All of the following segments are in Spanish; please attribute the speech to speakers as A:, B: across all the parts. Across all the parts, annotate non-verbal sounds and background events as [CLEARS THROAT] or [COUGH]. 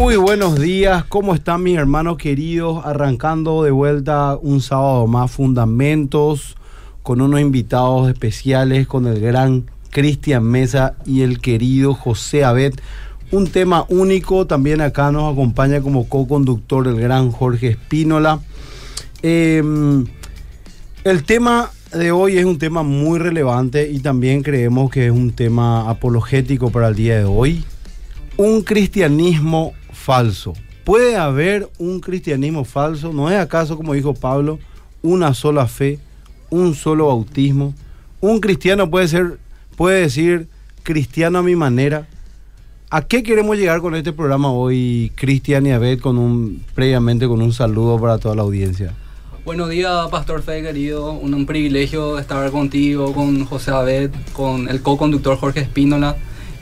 A: Muy buenos días, ¿cómo están mis hermanos queridos? Arrancando de vuelta un sábado más fundamentos con unos invitados especiales, con el gran Cristian Mesa y el querido José Abed. Un tema único, también acá nos acompaña como co-conductor el gran Jorge Espínola. Em, el tema de hoy es un tema muy relevante y también creemos que es un tema apologético para el día de hoy. Un cristianismo falso. ¿Puede haber un cristianismo falso? ¿No es acaso, como dijo Pablo, una sola fe, un solo bautismo? Un cristiano puede ser, puede decir cristiano a mi manera. ¿A qué queremos llegar con este programa hoy, Cristian y Abed, con un, previamente con un saludo para toda la audiencia?
B: Buenos días, Pastor Fe, querido. Un, un privilegio estar contigo, con José Abed, con el co-conductor Jorge Espínola.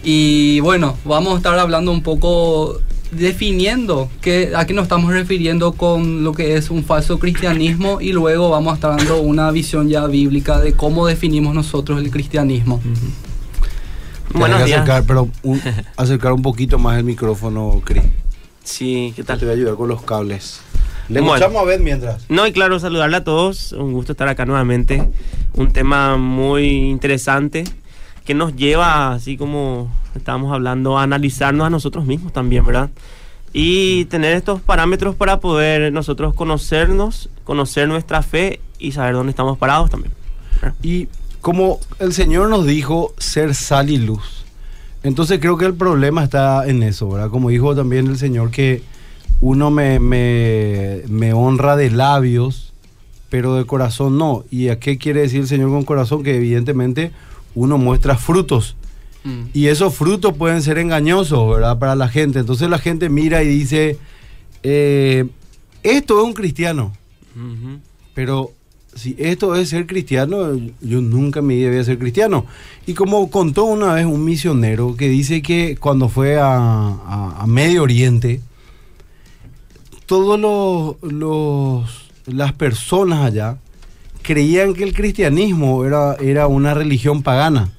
B: Y bueno, vamos a estar hablando un poco definiendo que, a qué nos estamos refiriendo con lo que es un falso cristianismo y luego vamos a estar dando una visión ya bíblica de cómo definimos nosotros el cristianismo.
A: Buenos días. Acercar, pero un, [LAUGHS] acercar un poquito más el micrófono, Cris.
C: Sí, ¿qué tal?
A: Te voy a ayudar con los cables. Le escuchamos a ver mientras.
C: No, y claro, saludarle a todos. Un gusto estar acá nuevamente. Un tema muy interesante que nos lleva, así como estábamos hablando, a analizarnos a nosotros mismos también, ¿verdad? Y tener estos parámetros para poder nosotros conocernos, conocer nuestra fe y saber dónde estamos parados también.
A: Y como el Señor nos dijo, ser sal y luz. Entonces creo que el problema está en eso, ¿verdad? Como dijo también el Señor que uno me, me, me honra de labios, pero de corazón no. ¿Y a qué quiere decir el Señor con corazón? Que evidentemente uno muestra frutos. Mm. Y esos frutos pueden ser engañosos, ¿verdad? Para la gente. Entonces la gente mira y dice, eh, esto es un cristiano. Pero si esto es ser cristiano, yo nunca me debía ser cristiano. Y como contó una vez un misionero que dice que cuando fue a, Medio Oriente, todos los, las personas allá creían que el cristianismo era, era una religión pagana,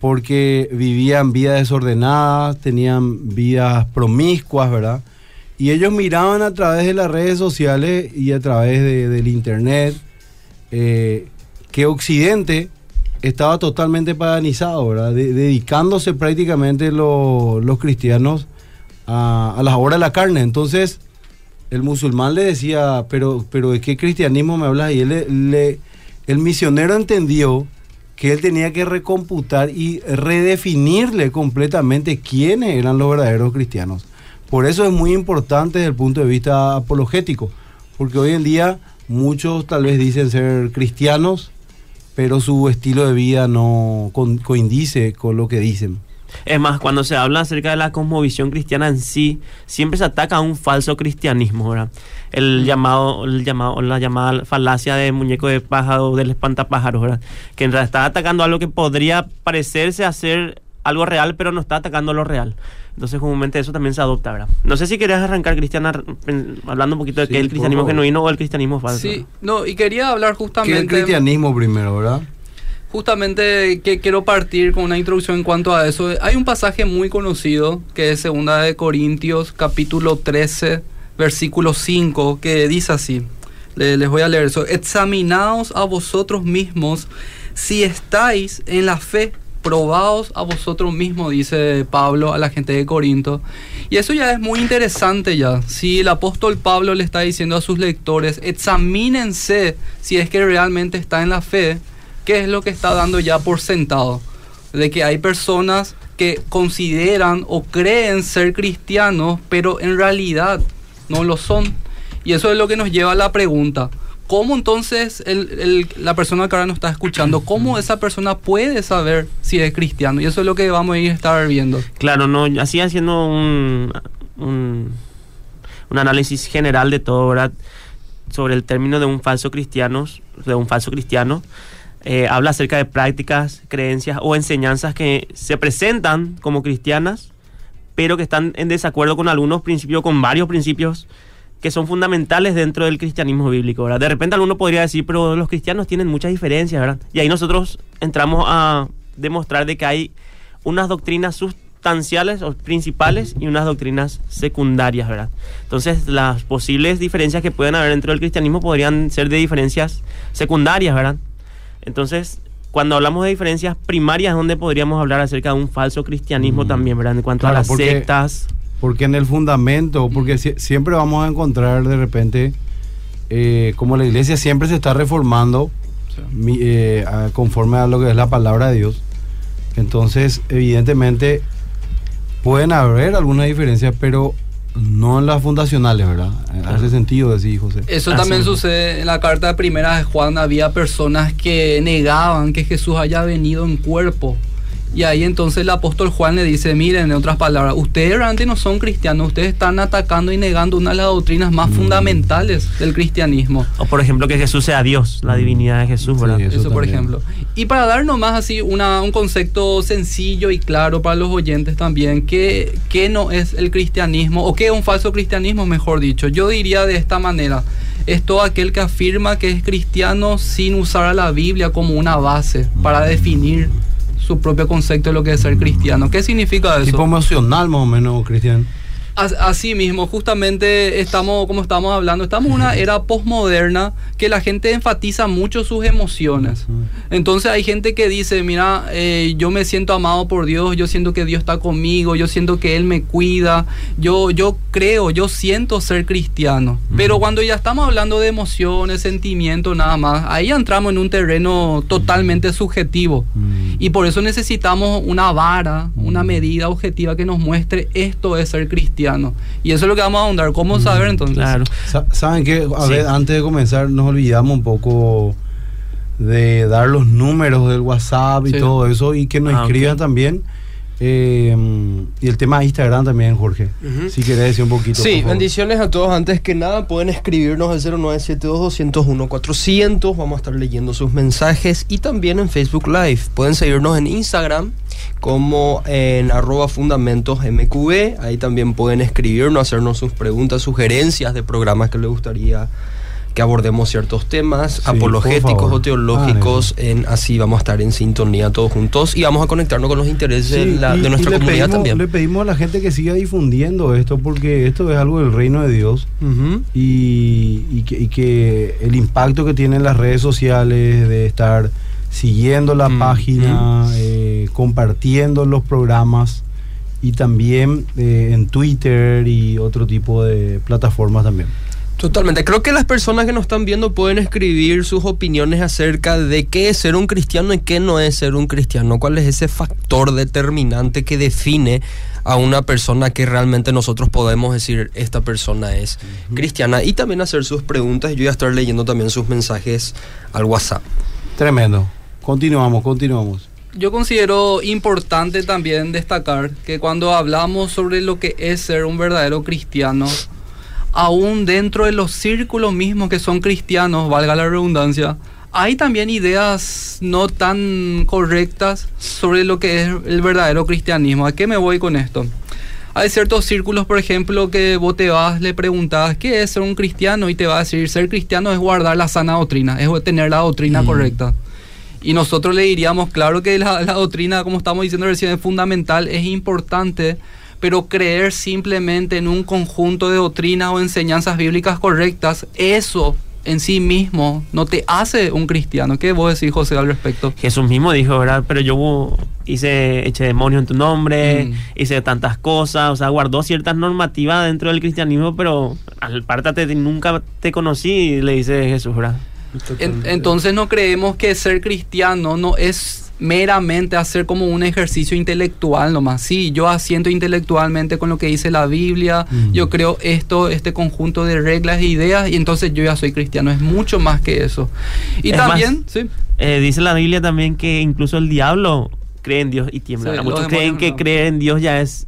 A: porque vivían vidas desordenadas, tenían vidas promiscuas, ¿verdad? Y ellos miraban a través de las redes sociales y a través del internet eh, que Occidente estaba totalmente paganizado, ¿verdad? dedicándose prácticamente los cristianos a, a las obras de la carne. Entonces, el musulmán le decía, pero, pero ¿de qué cristianismo me hablas? Y él le, el misionero entendió que él tenía que recomputar y redefinirle completamente quiénes eran los verdaderos cristianos. Por eso es muy importante desde el punto de vista apologético, porque hoy en día muchos tal vez dicen ser cristianos, pero su estilo de vida no coincide con lo que dicen.
C: Es más, cuando se habla acerca de la cosmovisión cristiana en sí, siempre se ataca a un falso cristianismo, ¿verdad? El llamado, el llamado, la llamada falacia de muñeco de pájaro, del espantapájaros, ¿verdad? Que en realidad está atacando algo que podría parecerse a ser algo real, pero no está atacando lo real. Entonces, comúnmente eso también se adopta, ¿verdad? No sé si querías arrancar, Cristiana, hablando un poquito de qué es el cristianismo genuino o el cristianismo falso.
B: Sí, no, y quería hablar justamente...
A: ¿Qué es el cristianismo primero, verdad?
B: Justamente que quiero partir con una introducción en cuanto a eso. Hay un pasaje muy conocido que es segunda de Corintios capítulo 13 versículo 5 que dice así. Les voy a leer eso. Examinaos a vosotros mismos si estáis en la fe. Probaos a vosotros mismos, dice Pablo a la gente de Corinto. Y eso ya es muy interesante ya. Si el apóstol Pablo le está diciendo a sus lectores, examínense si es que realmente está en la fe ¿qué es lo que está dando ya por sentado? De que hay personas que consideran o creen ser cristianos, pero en realidad no lo son. Y eso es lo que nos lleva a la pregunta. ¿Cómo entonces la persona que ahora nos está escuchando, cómo esa persona puede saber si es cristiano? Y eso es lo que vamos a ir a estar viendo.
C: Claro, no, así haciendo un, un, un análisis general de todo, ¿verdad? Sobre el término de un falso cristiano, de un falso cristiano. Eh, habla acerca de prácticas, creencias o enseñanzas que se presentan como cristianas, pero que están en desacuerdo con algunos principios, con varios principios que son fundamentales dentro del cristianismo bíblico. ¿verdad? De repente alguno podría decir, pero los cristianos tienen muchas diferencias, ¿verdad? Y ahí nosotros entramos a demostrar de que hay unas doctrinas sustanciales o principales y unas doctrinas secundarias, ¿verdad? Entonces, las posibles diferencias que pueden haber dentro del cristianismo podrían ser de diferencias secundarias, ¿verdad? Entonces, cuando hablamos de diferencias primarias, ¿dónde podríamos hablar acerca de un falso cristianismo
A: Mm.
C: también, ¿verdad? En cuanto
A: Claro,
C: a las
A: porque-
C: sectas.
A: Porque en el fundamento, porque sie- siempre vamos a encontrar de repente, eh, como la iglesia siempre se está reformando mi- eh, a- conforme a lo que es la palabra de Dios. Entonces, evidentemente, pueden haber algunas diferencias, pero no en las fundacionales, ¿verdad? Hace sentido decir, José.
B: Eso
C: Así
B: también sucede en la carta de primera de Juan. Había personas que negaban que Jesús haya venido en cuerpo. Y ahí entonces el apóstol Juan le dice, miren, en otras palabras, ustedes realmente no son cristianos, ustedes están atacando y negando una de las doctrinas más
A: Mm.
B: fundamentales del cristianismo.
C: O por ejemplo, que Jesús sea Dios, la divinidad de Jesús,
A: Sí,
C: ¿verdad?
A: Eso
B: Eso, por ejemplo. Y para dar nomás así una, un concepto sencillo y claro para los oyentes también, ¿qué, qué no es el cristianismo? ¿O qué es un falso cristianismo, mejor dicho? Yo diría de esta manera, es todo aquel que afirma que es cristiano sin usar a la Biblia como una base para definir su propio concepto de lo que es ser cristiano. ¿Qué significa eso?
A: Tipo emocional más o menos, Cristian.
B: As- Así mismo, justamente estamos, como estamos hablando, estamos en una era postmoderna que la gente enfatiza mucho sus emociones. Entonces hay gente que dice, mira, eh, yo me siento amado por Dios, yo siento que Dios está conmigo, yo siento que Él me cuida, yo, yo creo, yo siento ser cristiano. Pero cuando ya estamos hablando de emociones, sentimientos, nada más, ahí entramos en un terreno totalmente subjetivo. Y por eso necesitamos una vara, una medida objetiva que nos muestre esto es ser cristiano. Y eso es lo que vamos a ahondar. ¿Cómo saber entonces?
C: Claro.
A: Sa- ¿Saben qué? A
C: Sí.
A: ver, antes de comenzar, nos olvidamos un poco de dar los números del WhatsApp y
B: Sí.
A: todo eso y que nos
C: Ah,
A: escriban también. Eh, y el tema de Instagram también, Jorge.
D: Ujú.
A: Si querés decir un poquito.
D: Sí, bendiciones a todos. Antes que nada, pueden escribirnos al 0972-201-400. Vamos a estar leyendo sus mensajes y también en Facebook Live. Pueden seguirnos en Instagram como en arroba fundamentos mqb. Ahí también pueden escribirnos, hacernos sus preguntas, sugerencias de programas que les gustaría que abordemos ciertos temas
A: Sí,
D: apologéticos o teológicos. En, así vamos a estar en sintonía todos juntos y vamos a conectarnos con los intereses
A: Sí,
D: de, la-
A: y-
D: de nuestra comunidad
A: pedimos-
D: también.
A: Le pedimos a la gente que siga difundiendo esto porque esto es algo del reino de Dios. Y, y que, y que el impacto que tienen las redes sociales de estar siguiendo la
D: Mm,
A: página, eh, compartiendo los programas y también eh, en Twitter y otro tipo de plataformas también.
D: Totalmente. Creo que las personas que nos están viendo pueden escribir sus opiniones acerca de qué es ser un cristiano y qué no es ser un cristiano. ¿Cuál es ese factor determinante que define a una persona que realmente nosotros podemos decir esta persona es cristiana? Y también hacer sus preguntas. Yo voy a estar leyendo también sus mensajes al WhatsApp.
A: Tremendo. Continuamos, continuamos.
B: Yo considero importante también destacar que cuando hablamos sobre lo que es ser un verdadero cristiano, aún dentro de los círculos mismos que son cristianos, valga la redundancia, hay también ideas no tan correctas sobre lo que es el verdadero cristianismo. ¿A qué me voy con esto? Hay ciertos círculos, por ejemplo, que vos te vas, le preguntas, ¿qué es ser un cristiano? Y te va a decir, ser cristiano es guardar la sana doctrina, es tener la doctrina
A: Mm.
B: correcta. Y nosotros le diríamos, claro que la, la doctrina, como estamos diciendo recién, es fundamental, es importante, pero creer simplemente en un conjunto de doctrinas o enseñanzas bíblicas correctas, eso en sí mismo no te hace un cristiano. ¿Qué vos decís, José, al respecto?
C: Jesús mismo dijo, ¿verdad? Pero yo hice, eché demonios en tu nombre,
B: Mm.
C: hice tantas cosas, o sea, guardó ciertas normativas dentro del cristianismo, pero apártate, nunca te conocí, le dice Jesús, ¿verdad?
B: En- entonces no creemos que ser cristiano no es meramente hacer como un ejercicio intelectual nomás. Sí, yo asiento intelectualmente con lo que dice la Biblia,
A: Mm.
B: yo creo esto, este conjunto de reglas e ideas y entonces yo ya soy cristiano. Es mucho más que eso. Y
C: Es
B: también,
C: más,
B: sí.
C: Eh, dice la Biblia también que incluso el diablo cree en Dios y tiembla. Muchos creen que creer en Dios ya es,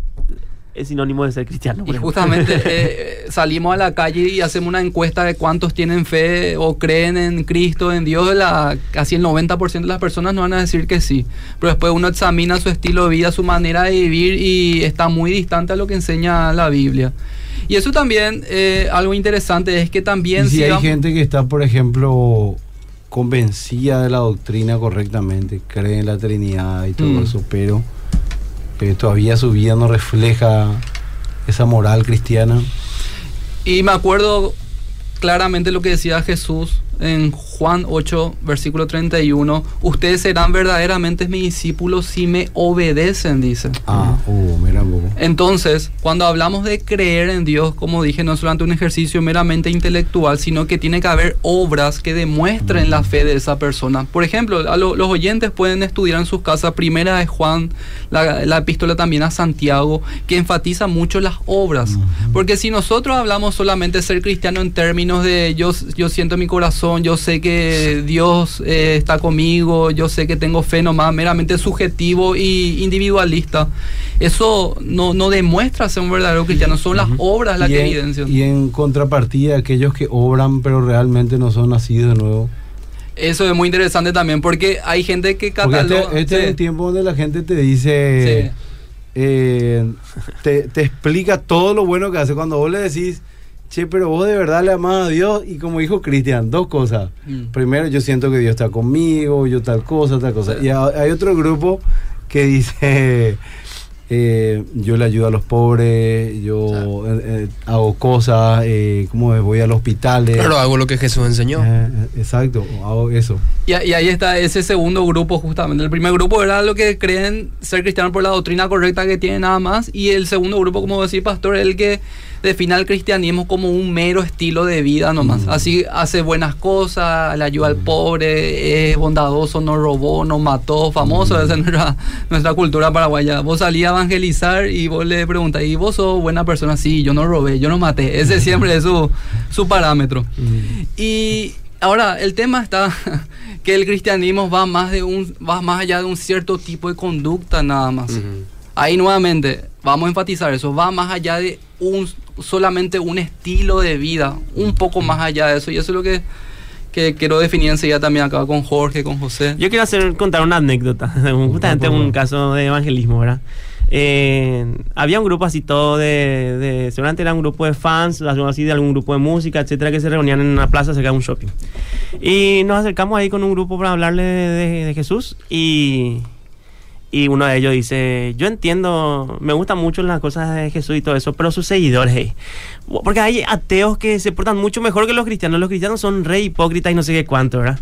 C: es sinónimo de ser cristiano.
B: Y justamente [LAUGHS] eh, salimos a la calle y hacemos una encuesta de cuántos tienen fe o creen en Cristo, en Dios. La, casi el 90% de las personas nos van a decir que sí. Pero después uno examina su estilo de vida, su manera de vivir y está muy distante a lo que enseña la Biblia. Y eso también, eh, algo interesante es que también...
A: Y si hay gente que está, por ejemplo, convencida de la doctrina correctamente, cree en la Trinidad y todo
B: Mm.
A: eso, pero pero todavía su vida no refleja esa moral cristiana.
B: Y me acuerdo claramente lo que decía Jesús en Juan 8, versículo 31. Ustedes serán verdaderamente mis discípulos si me obedecen, dice.
A: Ah, uh, mira.
B: Entonces, cuando hablamos de creer en Dios, como dije, no es solamente un ejercicio meramente intelectual, sino que tiene que haber obras que demuestren la fe de esa persona. Por ejemplo, a lo- los oyentes pueden estudiar en sus casas Primera de Juan, la, la epístola también a Santiago, que enfatiza mucho las obras. Porque si nosotros hablamos solamente de ser cristiano en términos de yo, yo siento en mi corazón, yo sé que Dios eh, está conmigo, yo sé que tengo fe nomás, meramente subjetivo y individualista, eso no, no demuestra ser un verdadero cristiano, son las obras las que
A: en,
B: evidencian.
A: y en contrapartida, aquellos que obran pero realmente no son nacidos de nuevo.
B: Eso es muy interesante también, porque hay gente que
A: Porque
B: cataloga...
A: este, este
B: sí,
A: es un tiempo donde la gente te dice,
B: sí.
A: eh, te, te explica todo lo bueno que hace. Cuando vos le decís, che, pero vos de verdad le amás a Dios, y como dijo Cristian, dos cosas.
B: Mm.
A: Primero, yo siento que Dios está conmigo, yo tal cosa, tal cosa. Y ha- hay otro grupo que dice, [LAUGHS] eh, yo le ayudo a los pobres, yo eh, eh, hago cosas, eh, ¿cómo es? Voy al hospital.
D: Pero hago lo que Jesús enseñó.
A: Eh, exacto, hago eso.
B: Y, y ahí está ese segundo grupo justamente. El primer grupo era lo que creen ser cristianos por la doctrina correcta que tienen nada más. Y el segundo grupo, como decía Pastor, es el que define al cristianismo como un mero estilo de vida nomás.
A: Mm.
B: Así hace buenas cosas, le ayuda al pobre, es bondadoso, no robó, no mató, famoso.
A: Mm.
B: Esa es nuestra, nuestra cultura paraguaya. Vos salías a evangelizar y vos le preguntas, ¿y vos sos buena persona? Sí, yo no robé, yo no maté. Ese [LAUGHS] siempre es su, su parámetro. Y ahora el tema está [LAUGHS] que el cristianismo va más de un va más allá de un cierto tipo de conducta nada más. Ahí nuevamente vamos a enfatizar eso, va más allá de un solamente un estilo de vida, un poco más allá de eso y eso es lo que que quiero definir enseguida también acá con Jorge, con José.
C: Yo quiero hacer, contar una anécdota, [LAUGHS] justamente un caso de evangelismo, ¿verdad? Eh, había un grupo así todo de, de- seguramente era un grupo de fans, algo así de algún grupo de música, etcétera, que se reunían en una plaza cerca de un shopping. Y nos acercamos ahí con un grupo para hablarle de, de- de Jesús y, y uno de ellos dice, yo entiendo, me gustan mucho las cosas de Jesús y todo eso, pero sus seguidores, hey, porque hay ateos que se portan mucho mejor que los cristianos, los cristianos son re hipócritas y no sé qué cuánto, ¿verdad?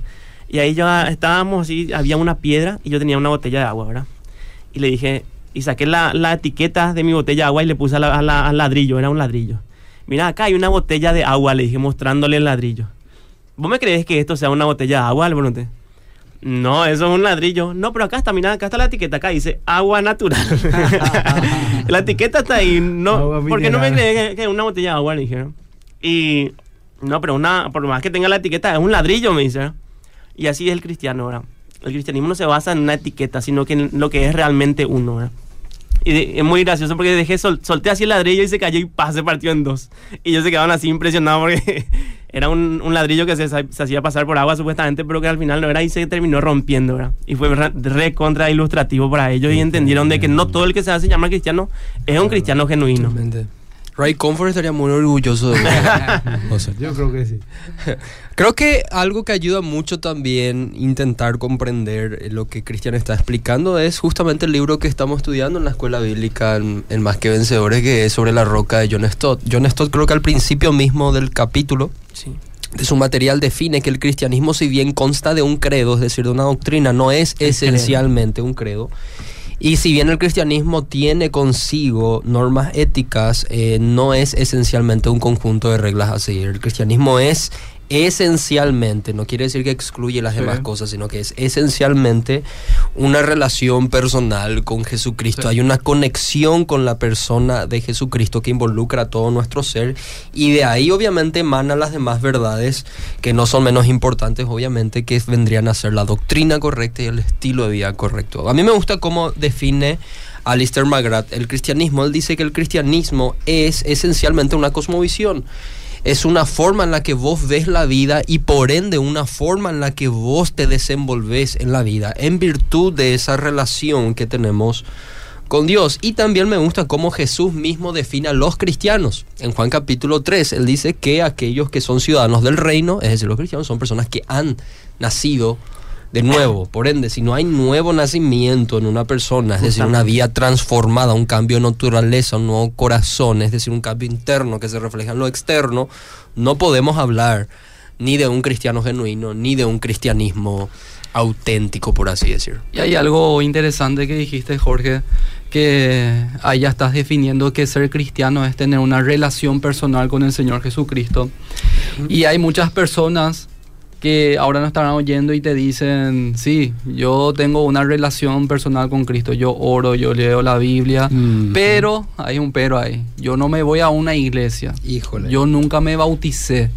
C: Y ahí yo estábamos así, había una piedra y yo tenía una botella de agua, ¿verdad? Y le dije, y saqué la, la etiqueta de mi botella de agua y le puse al ladrillo, era un ladrillo. Mira, acá hay una botella de agua, le dije, mostrándole el ladrillo. ¿Vos me crees que esto sea una botella de agua? Pregunté. No, eso es un ladrillo. No, pero acá está, mira, acá está la etiqueta, acá dice agua natural. [LAUGHS] [LAUGHS] la etiqueta está ahí. No,
A: Agua
C: ¿Por qué no me crees que, es una botella de agua? Le dijeron. Y no, pero una, por más que tenga la etiqueta, es un ladrillo, me dice. Y así es el cristiano, ¿verdad? El cristianismo no se basa en una etiqueta, sino que en lo que es realmente uno, ¿verdad? Y de- es muy gracioso porque dejé, sol- solté así el ladrillo y se cayó y pa, se partió en dos. Y ellos se quedaban así impresionados porque [LAUGHS] era un, un ladrillo que se, se hacía pasar por agua supuestamente, pero que al final no era y se terminó rompiendo, ¿verdad? Y fue re contra ilustrativo para ellos y entendieron de que no todo el que se hace llamar cristiano es un cristiano genuino.
D: Ray Comfort estaría muy orgulloso de vos. [LAUGHS]
A: Yo creo que sí. [LAUGHS]
D: Creo que algo que ayuda mucho también intentar comprender lo que Cristian está explicando es justamente el libro que estamos estudiando en la escuela bíblica en, en Más que Vencedores, que es sobre la roca de John Stott. John Stott creo que al principio mismo del capítulo
C: Sí.
D: de su material define que el cristianismo si bien consta de un credo, es decir, de una doctrina, no es esencialmente un credo. Y si bien el cristianismo tiene consigo normas éticas, eh, no es esencialmente un conjunto de reglas a seguir. El cristianismo es esencialmente, no quiere decir que excluye las
B: Sí.
D: demás cosas, sino que es esencialmente una relación personal con Jesucristo.
B: Sí.
D: Hay una conexión con la persona de Jesucristo que involucra a todo nuestro ser y de ahí obviamente emanan las demás verdades que no son menos importantes, obviamente, que vendrían a ser la doctrina correcta y el estilo de vida correcto. A mí me gusta cómo define Alistair McGrath el cristianismo. Él dice que el cristianismo es esencialmente una cosmovisión. Es una forma en la que vos ves la vida y por ende una forma en la que vos te desenvolves en la vida en virtud de esa relación que tenemos con Dios. Y también me gusta cómo Jesús mismo define a los cristianos. En Juan capítulo 3, él dice que aquellos que son ciudadanos del reino, es decir, los cristianos, son personas que han nacido de nuevo. Por ende, si no hay nuevo nacimiento en una persona, es decir, una vida transformada, un cambio de naturaleza, un nuevo corazón, es decir, un cambio interno que se refleja en lo externo, no podemos hablar ni de un cristiano genuino, ni de un cristianismo auténtico, por así decir.
B: Y hay algo interesante que dijiste, Jorge, que ahí ya estás definiendo que ser cristiano es tener una relación personal con el Señor Jesucristo. Y hay muchas personas que ahora nos estarán oyendo y te dicen, sí, yo tengo una relación personal con Cristo, yo oro, yo leo la Biblia,
A: Mm.
B: pero hay un pero ahí, yo no me voy a una iglesia,
D: Híjole.
B: yo nunca me bauticé,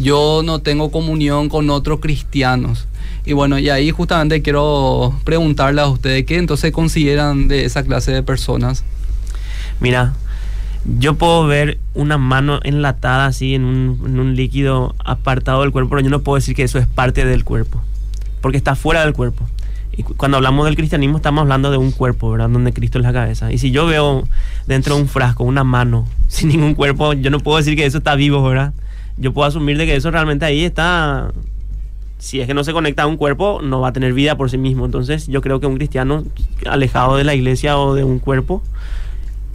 B: yo no tengo comunión con otros cristianos. Y bueno, y ahí justamente quiero preguntarle a ustedes qué entonces consideran de esa clase de personas.
C: Mira, yo puedo ver una mano enlatada así en un, líquido apartado del cuerpo, pero yo no puedo decir que eso es parte del cuerpo, porque está fuera del cuerpo. Y cu- cuando hablamos del cristianismo estamos hablando de un cuerpo, ¿verdad? Donde Cristo es la cabeza. Y si yo veo dentro de un frasco una mano [LAUGHS] sin ningún cuerpo, yo no puedo decir que eso está vivo, ¿verdad? Yo puedo asumir de que eso realmente ahí está... Si es que no se conecta a un cuerpo, no va a tener vida por sí mismo. Entonces yo creo que un cristiano alejado de la iglesia o de un cuerpo,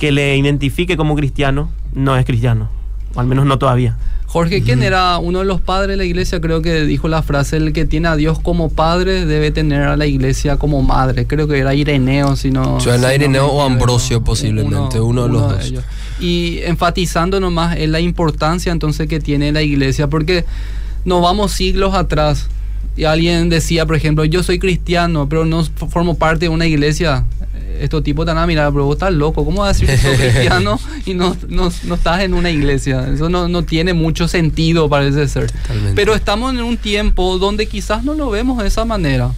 C: que le identifique como cristiano no es cristiano. O al menos no todavía.
B: Jorge, ¿quién era uno de los padres de la iglesia? Creo que dijo la frase, el que tiene a Dios como padre debe tener a la iglesia como madre. Creo que era Ireneo, si no...
D: Suena
B: si
D: Ireneo o. Ambrosio posiblemente, uno de los dos.
B: ellos. Y enfatizando nomás en la importancia entonces que tiene la iglesia, porque nos vamos siglos atrás. Y alguien decía, por ejemplo, yo soy cristiano, pero no formo parte de una iglesia. Estos tipos te van a mirar, pero vos estás loco. ¿Cómo vas a decir que sos [LAUGHS] cristiano y no, no, no estás en una iglesia? Eso no, no tiene mucho sentido, parece ser.
D: Totalmente.
B: Pero estamos en un tiempo donde quizás no lo vemos de esa manera.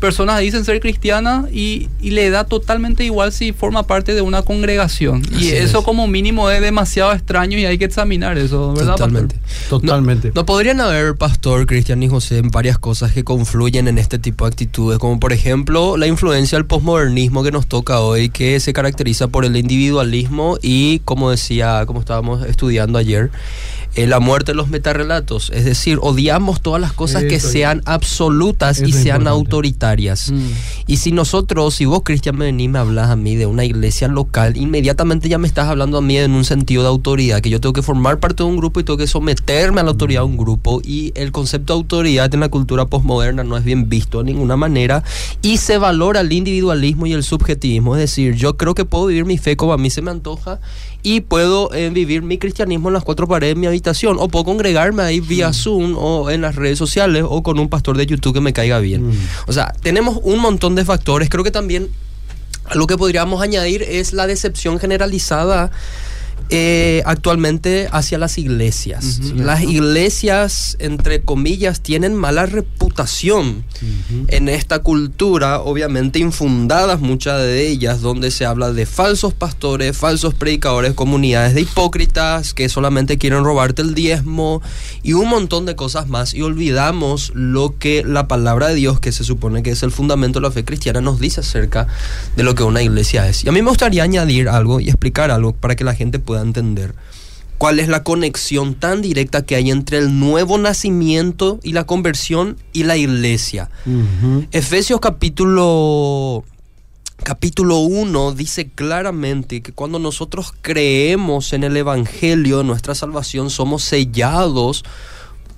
B: Personas dicen ser cristianas y, y le da totalmente igual si forma parte de una congregación.
D: Así
B: y eso
D: es.
B: como mínimo es demasiado extraño y hay que examinar eso, ¿verdad? pastor?
D: Totalmente.
A: Totalmente.
D: No, no podrían haber, Pastor, Cristian y José, en varias cosas que confluyen en este tipo de actitudes, como por ejemplo la influencia del posmodernismo que nos toca hoy, que se caracteriza por el individualismo y, como decía, como estábamos estudiando ayer, eh, la muerte de los metarrelatos. Es decir, odiamos todas las cosas que
A: Eso
D: sean absolutas
A: Eso
D: y sean
A: importante.
D: autoritarias.
B: Mm.
D: Y si nosotros, si vos, Cristian, me venís, me hablas a mí de una iglesia local, inmediatamente ya me estás hablando a mí en un sentido de autoridad, que yo tengo que formar parte de un grupo y tengo que someterme a la autoridad de un grupo. Y el concepto de autoridad en la cultura postmoderna no es bien visto de ninguna manera. Y se valora el individualismo y el subjetivismo. Es decir, yo creo que puedo vivir mi fe como a mí se me antoja y puedo eh, vivir mi cristianismo en las cuatro paredes de mi habitación. O puedo congregarme ahí vía Zoom o en las redes sociales o con un pastor de YouTube que me caiga bien.
A: Mm.
D: O sea, tenemos un montón de factores. Creo que también lo que podríamos añadir es la decepción generalizada eh, actualmente hacia las iglesias. Las iglesias, entre comillas, tienen mala reputación en esta cultura, obviamente infundadas muchas de ellas, donde se habla de falsos pastores, falsos predicadores, comunidades de hipócritas que solamente quieren robarte el diezmo y un montón de cosas más. Y olvidamos lo que la palabra de Dios, que se supone que es el fundamento de la fe cristiana, nos dice acerca de lo que una iglesia es. Y a mí me gustaría añadir algo y explicar algo para que la gente pueda entender cuál es la conexión tan directa que hay entre el nuevo nacimiento y la conversión y la iglesia. Efesios capítulo capítulo 1 dice claramente que cuando nosotros creemos en el evangelio nuestra salvación somos sellados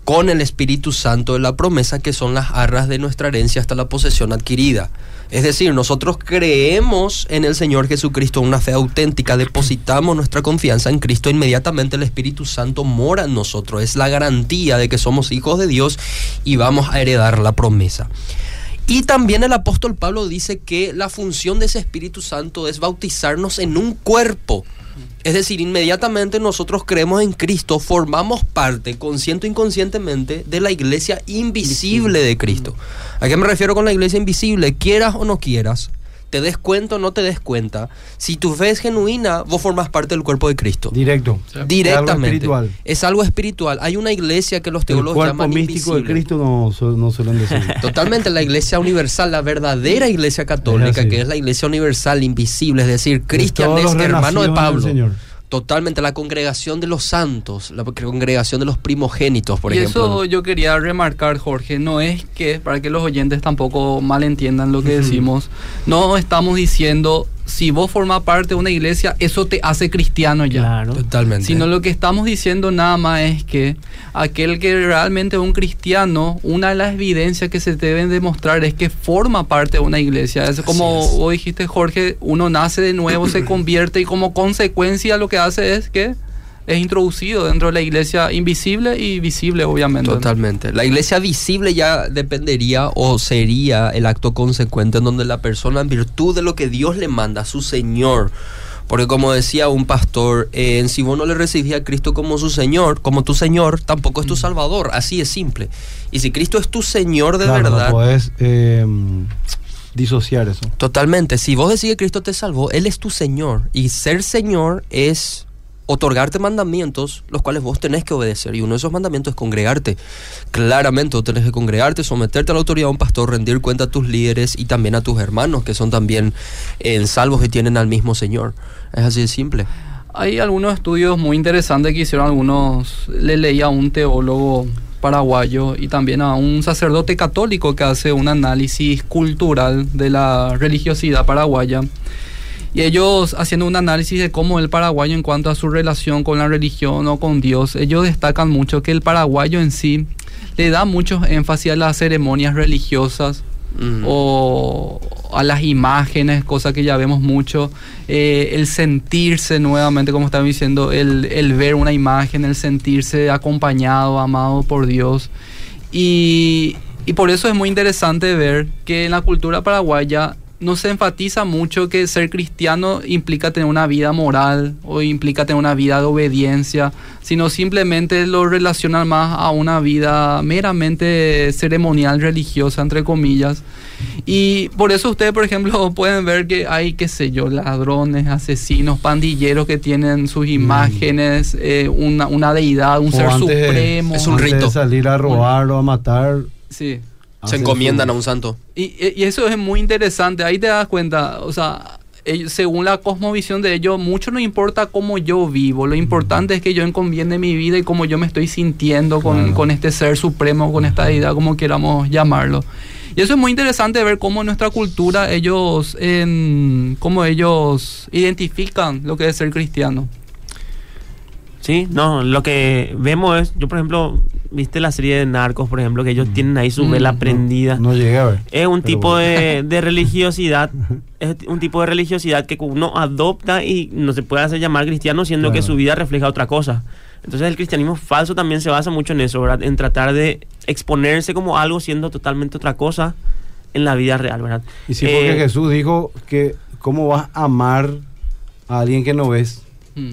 D: con el Espíritu Santo de la promesa que son las arras de nuestra herencia hasta la posesión adquirida. Es decir, nosotros creemos en el Señor Jesucristo, una fe auténtica, depositamos nuestra confianza en Cristo, inmediatamente el Espíritu Santo mora en nosotros, es la garantía de que somos hijos de Dios y vamos a heredar la promesa. Y también el apóstol Pablo dice que la función de ese Espíritu Santo es bautizarnos en un cuerpo. Es decir, inmediatamente nosotros creemos en Cristo, formamos parte, consciente o inconscientemente, de la iglesia invisible de Cristo. ¿A qué me refiero con la iglesia invisible? Quieras o no quieras, te des cuenta o no te des cuenta, si tu fe es genuina, vos formas parte del cuerpo de Cristo.
A: Directo.
D: Directamente.
A: Es algo espiritual.
D: Es algo espiritual. Hay una iglesia que los
A: El
D: teólogos
A: cuerpo
D: llaman
A: místico de. Cristo no, no suelen decir. [LAUGHS]
D: Totalmente, la iglesia universal, la verdadera iglesia católica, que es la iglesia universal, invisible, es decir, Cristian es hermano de
A: el
D: Pablo.
A: Señor.
D: Totalmente, la congregación de los santos, la congregación de los primogénitos, por
B: y
D: ejemplo.
B: eso yo quería remarcar, Jorge, no es que, para que los oyentes tampoco malentiendan lo que decimos, no estamos diciendo, si vos formas parte de una iglesia, eso te hace cristiano ya.
C: Claro.
D: Totalmente.
B: Sino lo que estamos diciendo nada más es que aquel que realmente es un cristiano, una de las evidencias que se deben demostrar es que forma parte de una iglesia. Es como
D: es.
B: vos dijiste, Jorge, uno nace de nuevo, se [CLEARS THROAT] convierte y como consecuencia lo que hace es que es introducido dentro de la iglesia invisible y visible, obviamente.
D: Totalmente. La iglesia visible ya dependería o sería el acto consecuente en donde la persona, en virtud de lo que Dios le manda, su Señor, porque como decía un pastor, eh, si vos no le recibís a Cristo como su Señor, como tu Señor, tampoco es tu Salvador. Así es simple. Y si Cristo es tu Señor de
A: Claro,
D: verdad,
A: No puedes eh, disociar eso.
D: Totalmente. Si vos decís que Cristo te salvó, Él es tu Señor. Y ser Señor es otorgarte mandamientos, los cuales vos tenés que obedecer. Y uno de esos mandamientos es congregarte. Claramente, vos tenés que congregarte, someterte a la autoridad de un pastor, rendir cuenta a tus líderes y también a tus hermanos, que son también en salvos y tienen al mismo Señor. Es así de simple.
B: Hay algunos estudios muy interesantes que hicieron algunos, le leí a un teólogo paraguayo y también a un sacerdote católico que hace un análisis cultural de la religiosidad paraguaya. Y ellos haciendo un análisis de cómo el paraguayo en cuanto a su relación con la religión o con Dios, ellos destacan mucho que el paraguayo en sí le da mucho énfasis a las ceremonias religiosas,
D: Mm.
B: o a las imágenes, cosa que ya vemos mucho, eh, el sentirse nuevamente, como estaba diciendo, el, el ver una imagen, el sentirse acompañado, amado por Dios. Y, y por eso es muy interesante ver que en la cultura paraguaya no se enfatiza mucho que ser cristiano implica tener una vida moral o implica tener una vida de obediencia, sino simplemente lo relacionan más a una vida meramente ceremonial religiosa, entre comillas. Y por eso ustedes, por ejemplo, [LAUGHS] pueden ver que hay, qué sé yo, ladrones, asesinos, pandilleros que tienen sus imágenes, eh, una, una deidad, un
A: O
B: ser
A: antes de-
B: supremo.
D: Es un
A: antes
D: rito.
A: de salir a robar o a matar.
B: Sí.
D: Se encomiendan a un santo.
B: Y, y eso es muy interesante. Ahí te das cuenta, o sea, ellos- según la cosmovisión de ellos, mucho no importa cómo yo vivo. Lo importante es que yo encomiende mi vida y cómo yo me estoy sintiendo con,
A: Claro.
B: con este ser supremo, con esta deidad, como queramos llamarlo. Y eso es muy interesante ver cómo en nuestra cultura ellos, en, cómo ellos identifican lo que es ser cristiano.
C: Sí, no, lo que vemos es, yo por ejemplo, viste la serie de Narcos, por ejemplo, que ellos tienen ahí su
B: Mm,
C: vela
B: no,
C: prendida.
A: No llegué a ver.
C: Es un tipo
A: bueno.
C: de, [LAUGHS] de religiosidad, es un tipo de religiosidad que uno adopta y no se puede hacer llamar cristiano siendo que su vida refleja otra cosa. Entonces el cristianismo falso también se basa mucho en eso, ¿verdad? En tratar de exponerse como algo siendo totalmente otra cosa en la vida real, ¿verdad?
A: Y sí, porque
C: Eh,
A: Jesús dijo que cómo vas a amar a alguien que no ves,
B: Mm.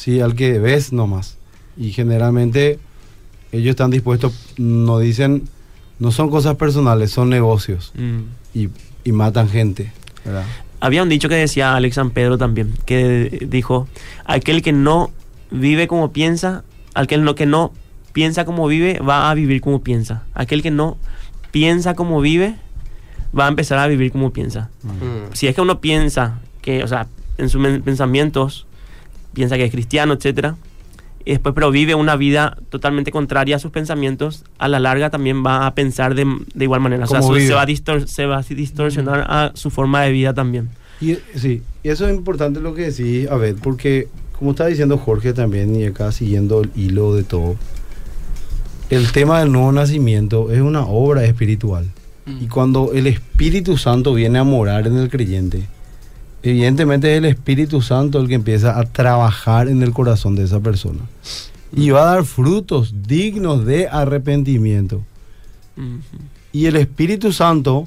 A: Sí, al que ves nomás. Y generalmente ellos están dispuestos, no dicen, no son cosas personales, son negocios.
C: mm.
A: Y, y matan gente, ¿verdad?
C: Había un dicho que decía Alex San Pedro también, que dijo, aquel que no vive como piensa, aquel no, que no piensa como vive, va a vivir como piensa. Aquel que no piensa como vive, va a empezar a vivir como piensa.
D: Mm.
C: Si es que uno piensa que, o sea, en sus pensamientos, piensa que es cristiano, etcétera, y después pero vive una vida totalmente contraria a sus pensamientos, a la larga también va a pensar de, de igual manera. O sea, su- se, va a distor- se va a distorsionar a su forma de vida también.
A: Y sí, y eso es importante lo que decís, a ver, porque como está diciendo Jorge también, y acá siguiendo el hilo de todo, el tema del nuevo nacimiento es una obra espiritual.
B: Mm.
A: Y cuando el Espíritu Santo viene a morar en el creyente, evidentemente es el Espíritu Santo el que empieza a trabajar en el corazón de esa persona. Y va a dar frutos dignos de arrepentimiento. Y el Espíritu Santo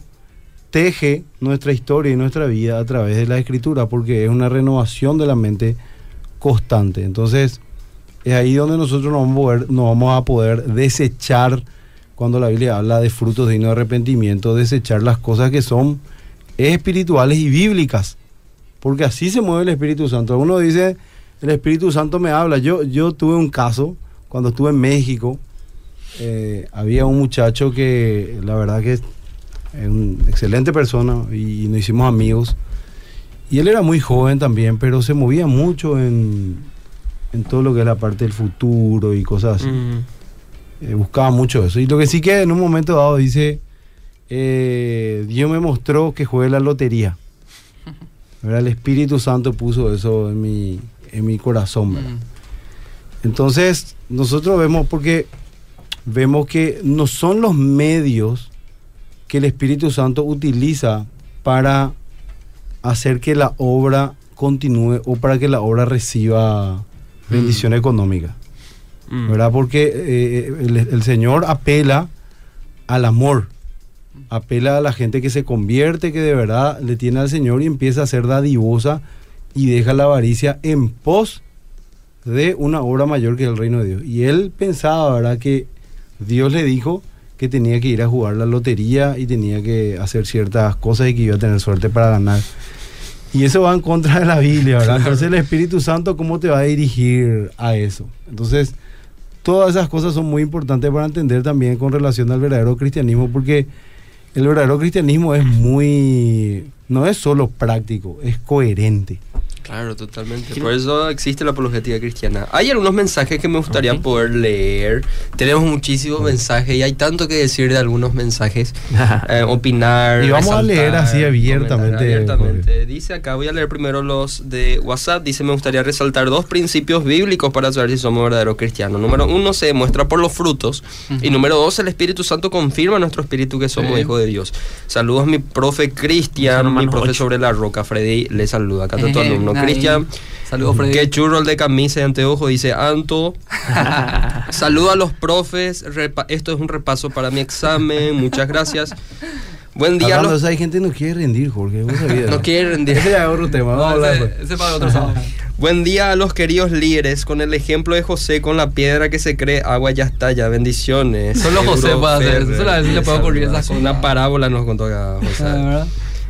A: teje nuestra historia y nuestra vida a través de la escritura, porque es una renovación de la mente constante. Entonces, es ahí donde nosotros nos vamos a poder, nos vamos a poder desechar, cuando la Biblia habla de frutos dignos de arrepentimiento, desechar las cosas que son espirituales y bíblicas. Porque así se mueve el Espíritu Santo. Uno dice, el Espíritu Santo me habla. Yo, yo tuve un caso cuando estuve en México. eh, había un muchacho que la verdad que es una excelente persona y nos hicimos amigos. Y él era muy joven también, pero se movía mucho en, en todo lo que es la parte del futuro y cosas así.
C: Mm.
A: Eh, buscaba mucho eso. Y lo que sí que en un momento dado dice, eh, Dios me mostró que juegue la lotería. ¿Verdad? El Espíritu Santo puso eso en mi, en mi corazón. ¿verdad?
B: Mm.
A: Entonces, nosotros vemos porque vemos que no son los medios que el Espíritu Santo utiliza para hacer que la obra continúe o para que la obra reciba bendición económica.
C: Mm.
A: ¿Verdad? Porque eh, el, el Señor apela al amor, apela a la gente que se convierte, que de verdad le tiene al Señor y empieza a ser dadivosa y deja la avaricia en pos de una obra mayor que el reino de Dios. Y él pensaba, ¿verdad?, que Dios le dijo que tenía que ir a jugar la lotería y tenía que hacer ciertas cosas y que iba a tener suerte para ganar. Y eso va en contra de la Biblia, ¿verdad? Entonces el Espíritu Santo, ¿cómo te va a dirigir a eso? Entonces, todas esas cosas son muy importantes para entender también con relación al verdadero cristianismo, porque el verdadero cristianismo es muy, no es solo práctico, es coherente.
D: Claro, totalmente. Por eso existe la apologética cristiana. Hay algunos mensajes que me gustaría poder leer. Tenemos muchísimos mensajes y hay tanto que decir de algunos mensajes. [LAUGHS] Eh, opinar.
A: Y vamos a leer así abiertamente,
D: abiertamente. Dice acá, voy a leer primero los de WhatsApp. Dice, me gustaría resaltar dos principios bíblicos para saber si somos verdaderos cristianos. Número uno, se demuestra por los frutos. Y número dos, el Espíritu Santo confirma a nuestro espíritu que somos
B: Sí.
D: hijos de Dios. Saludos mi profe Cristian, mi profe sobre la roca. Freddy le saluda. Acá está tu alumno.
B: Ahí.
D: Cristian,
B: Saludos, Freddy.
D: Qué churro el de camisa y anteojo, dice Anto. [LAUGHS] Saludo a los profes. repa- esto es un repaso para mi examen. Muchas gracias. Buen día. a
A: Hablando
D: los-
A: eso, hay gente que no quiere rendir, Jorge. vos sabías,
D: No quiere rendir.
A: Ese es otro tema. Vamos a
B: No,
A: hablar
B: ese, ese para otro sábado.
D: Buen día a los queridos líderes. Con el ejemplo de José, con la piedra que se cree agua ya está, ya. Bendiciones.
B: Solo José puede hacer Solo a sí le puede ocurrir esas
D: Una
B: cosas.
D: parábola nos contó acá José.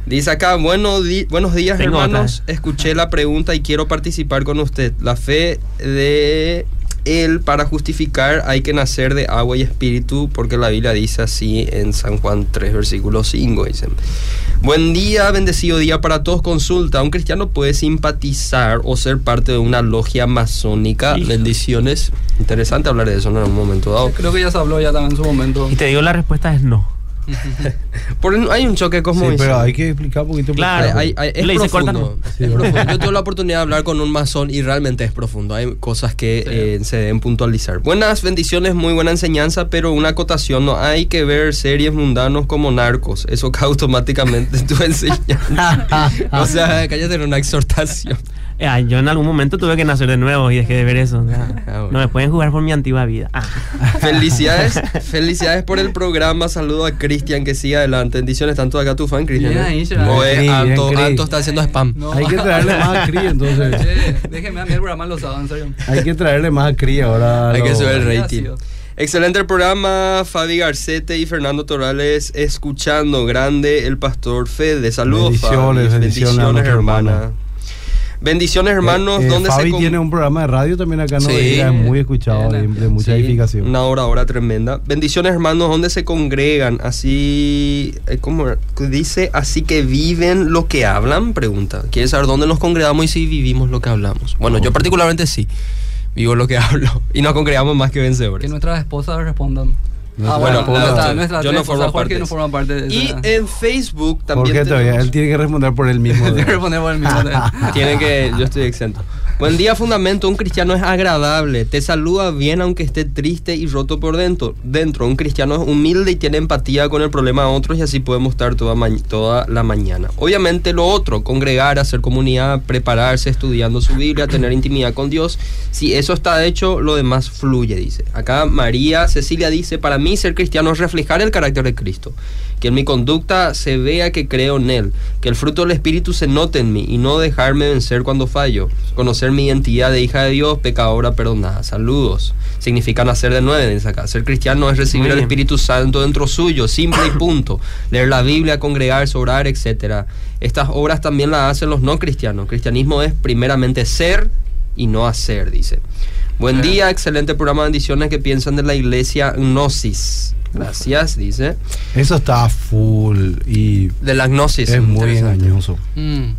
D: Dice acá, bueno di- buenos días
C: Tengo otra,
D: hermanos, escuché la pregunta y quiero participar con usted. La fe de él para justificar hay que nacer de agua y espíritu porque la Biblia dice así en San Juan 3 versículo 5. Dicen. Buen día, bendecido día para todos. Consulta, ¿un cristiano puede simpatizar o ser parte de una logia masónica?
C: Sí.
D: Bendiciones. Interesante hablar de eso en un momento dado.
B: Creo que ya se habló ya también en su momento.
C: Y te digo, la respuesta es no. [LAUGHS]
D: Por- hay un choque
A: Sí,
D: cosmovisión.
A: pero hay que explicar un poquito.
C: Claro.
D: Hay- hay- es profundo.
A: Sí,
D: es profundo. Yo tuve la oportunidad de hablar con un masón y realmente es profundo. Hay cosas que eh, se deben puntualizar. Buenas bendiciones, muy buena enseñanza, pero una acotación. No hay que ver series mundanos como narcos. Eso cae automáticamente en tu [LAUGHS] enseñanza. [LAUGHS] o sea, cállate, era una exhortación.
C: Eh, yo en algún momento tuve que nacer de nuevo y dejé de ver eso.
D: Ah.
C: No me pueden jugar por mi antigua vida. Ah. [LAUGHS]
D: Felicidades, felicidades por el programa. Saludo a Cristian que sigue adelante. Bendiciones tanto acá tu fan, Cristian.
B: Bien
D: ¿eh? es Anto, Anto está haciendo spam.
B: No.
A: Hay que traerle más a Cris, [LAUGHS] entonces.
B: Che, déjeme a mí el programa los sábados, en serio.
A: Hay que traerle más a Cris ahora.
D: Hay que subir el rating. Excelente el programa, Fabi Garcete y Fernando Torales escuchando, grande el pastor Fede. Saludos,
A: Bendiciones,
D: Fabi.
A: bendiciones a nuestro
D: hermana. Bendiciones, hermanos.
A: Eh, eh,
D: ¿Dónde
A: Fabi
D: se
A: tiene un programa de radio también acá, ¿no?
D: Sí.
A: Es muy escuchado, de, de mucha
D: Sí,
A: edificación.
D: Una hora, hora tremenda. Bendiciones, hermanos. ¿Dónde se congregan? Así, eh, ¿cómo dice? Así que viven lo que hablan, pregunta. ¿Quieres saber dónde nos congregamos y si vivimos lo que hablamos? Bueno, yo particularmente sí. Vivo lo que [LAUGHS] hablo. Y nos congregamos más que vencedores.
B: Que nuestras esposas respondan. Ah, bueno,
A: esposa-
B: nuestra, nuestra
D: yo no
B: tres
D: formo parte de
B: no
D: eso.
B: forma parte de
D: Y
B: esa.
D: en Facebook también.
A: Jorge todavía,
D: tenemos-
A: él tiene que responder por él mismo. [LAUGHS]
B: Tengo que responder por el mismo. [LAUGHS]
D: Tiene que, yo estoy exento. Buen día, Fundamento. Un cristiano es agradable. Te saluda bien aunque esté triste y roto por dentro. Dentro, un cristiano es humilde y tiene empatía con el problema de otros y así podemos estar toda, toda la mañana. Obviamente lo otro, congregar, hacer comunidad, prepararse, estudiando su Biblia, tener intimidad con Dios. Si eso está hecho, lo demás fluye, dice. Acá María Cecilia dice, para mí ser cristiano es reflejar el carácter de Cristo. Que en mi conducta se vea que creo en Él. Que el fruto del Espíritu se note en mí y no dejarme vencer cuando fallo. Conocer mi identidad de hija de Dios, pecadora perdonada. Saludos. Significa nacer de nuevo, dice acá. Ser cristiano es recibir
C: bien.
D: Espíritu Santo dentro suyo, simple y [COUGHS] punto. Leer la Biblia, congregarse, orar, etc. Estas obras también las hacen los no cristianos. Cristianismo es primeramente ser y no hacer, dice. Buen día, excelente programa, bendiciones que piensan de la iglesia Gnosis. Gracias, dice.
A: Eso está full y
D: De la gnosis.
A: es muy engañoso.
B: Mm.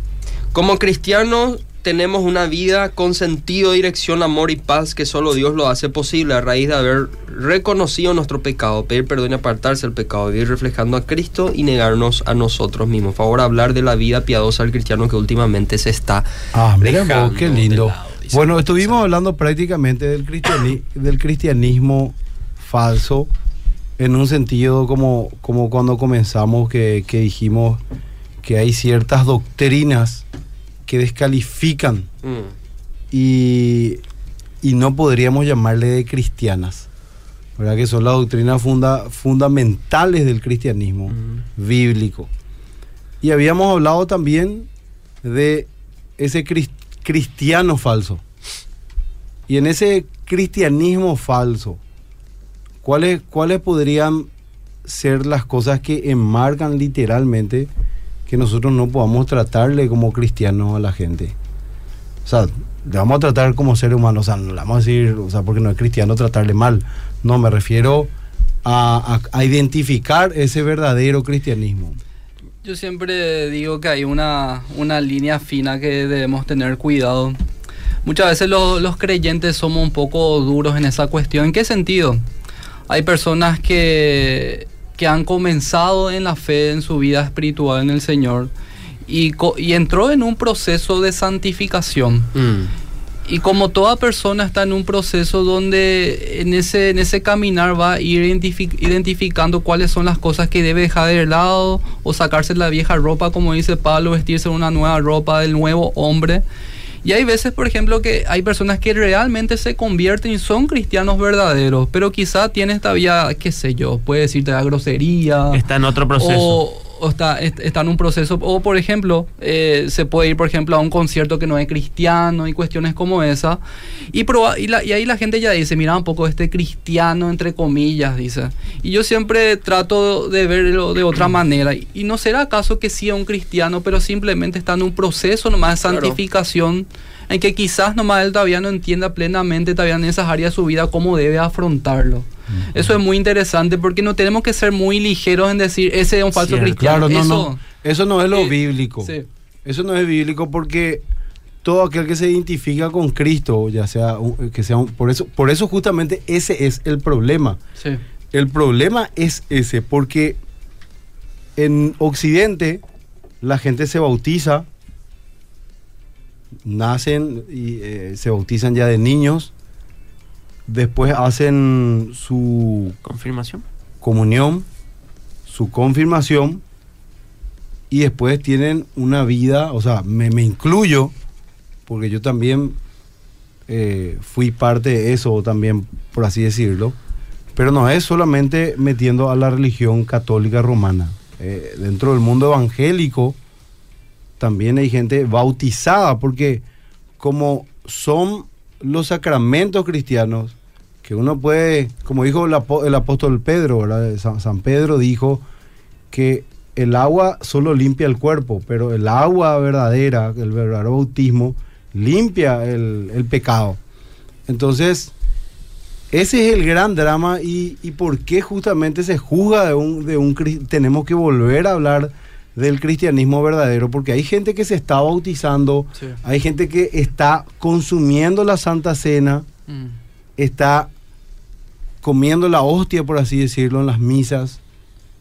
D: Como cristianos, tenemos una vida con sentido, dirección, amor y paz que solo Dios lo hace posible a raíz de haber reconocido nuestro pecado, pedir perdón y apartarse del pecado, vivir reflejando a Cristo y negarnos a nosotros mismos. Por favor, hablar de la vida piadosa del cristiano que últimamente se está
A: Ah, mira qué lindo.
D: lado,
A: Bueno, estuvimos hablando prácticamente del, cristiani- del cristianismo falso en un sentido como, como cuando comenzamos que, que dijimos que hay ciertas doctrinas que descalifican
D: Mm.
A: y, y no podríamos llamarle de cristianas, ¿verdad? Que son las doctrinas funda- fundamentales del cristianismo bíblico. Y habíamos hablado también de ese cris- cristiano falso. Y en ese cristianismo falso, ¿cuáles, ¿cuáles podrían ser las cosas que enmarcan literalmente que nosotros no podamos tratarle como cristianos a la gente? O sea, le vamos a tratar como ser humano, o sea, no le vamos a decir, o sea, porque no es cristiano tratarle mal. No, me refiero a, a- identificar ese verdadero cristianismo.
B: Yo siempre digo que hay una, una línea fina que debemos tener cuidado. Muchas veces lo- los creyentes somos un poco duros en esa cuestión. ¿En qué sentido? Hay personas que, que han comenzado en la fe, en su vida espiritual en el Señor, y, co- y entró en un proceso de santificación.
D: Mm.
B: Y como toda persona está en un proceso donde en ese, en ese caminar va a ir identifi- identificando cuáles son las cosas que debe dejar de lado o sacarse la vieja ropa, como dice Pablo, vestirse una nueva ropa del nuevo hombre. Y hay veces, por ejemplo, que hay personas que realmente se convierten y son cristianos verdaderos, pero quizá tienen todavía, qué sé yo, puede decirte la grosería.
C: Está en otro proceso.
B: O, o está, est- está en un proceso. O, por ejemplo, eh, se puede ir, por ejemplo, a un concierto que no es cristiano y cuestiones como esa. Y, proba- y, la- y ahí la gente ya dice, mira un poco este cristiano, entre comillas, dice. Y yo siempre trato de verlo de otra manera. Y, y no será acaso que sí es un cristiano, pero simplemente está en un proceso nomás de
D: Claro.
B: santificación. En que quizás nomás él todavía no entienda plenamente todavía en esas áreas de su vida cómo debe afrontarlo. Eso es muy interesante porque no tenemos que ser muy ligeros en decir ese es un falso
C: Cierto.
B: cristiano.
A: Claro, no,
B: Eso,
A: no. Eso no es lo
B: eh,
A: bíblico.
B: Sí,
A: Eso no es bíblico porque todo aquel que se identifica con Cristo, ya sea un- que sea un- por eso, por eso justamente ese es el problema.
B: sí.
A: El problema es ese, porque en Occidente la gente se bautiza, nacen y eh, se bautizan ya de niños, después hacen su
C: Confirmación.
A: comunión, su confirmación y después tienen una vida, o sea, me, me incluyo, porque yo también eh, fui parte de eso también, por así decirlo, pero no es solamente metiendo a la religión católica romana. Eh, dentro del mundo evangélico también hay gente bautizada, porque como son los sacramentos cristianos, que uno puede, como dijo el, el apóstol Pedro, ¿verdad? San, Pedro dijo que el agua solo limpia el cuerpo, pero el agua verdadera, el verdadero bautismo, limpia el, el pecado. Entonces, ese es el gran drama y, y por qué justamente se juzga de un, de un... Tenemos que volver a hablar del cristianismo verdadero, porque hay gente que se está bautizando,
B: Sí.
A: hay gente que está consumiendo la Santa Cena,
B: Mm.
A: está comiendo la hostia, por así decirlo, en las misas.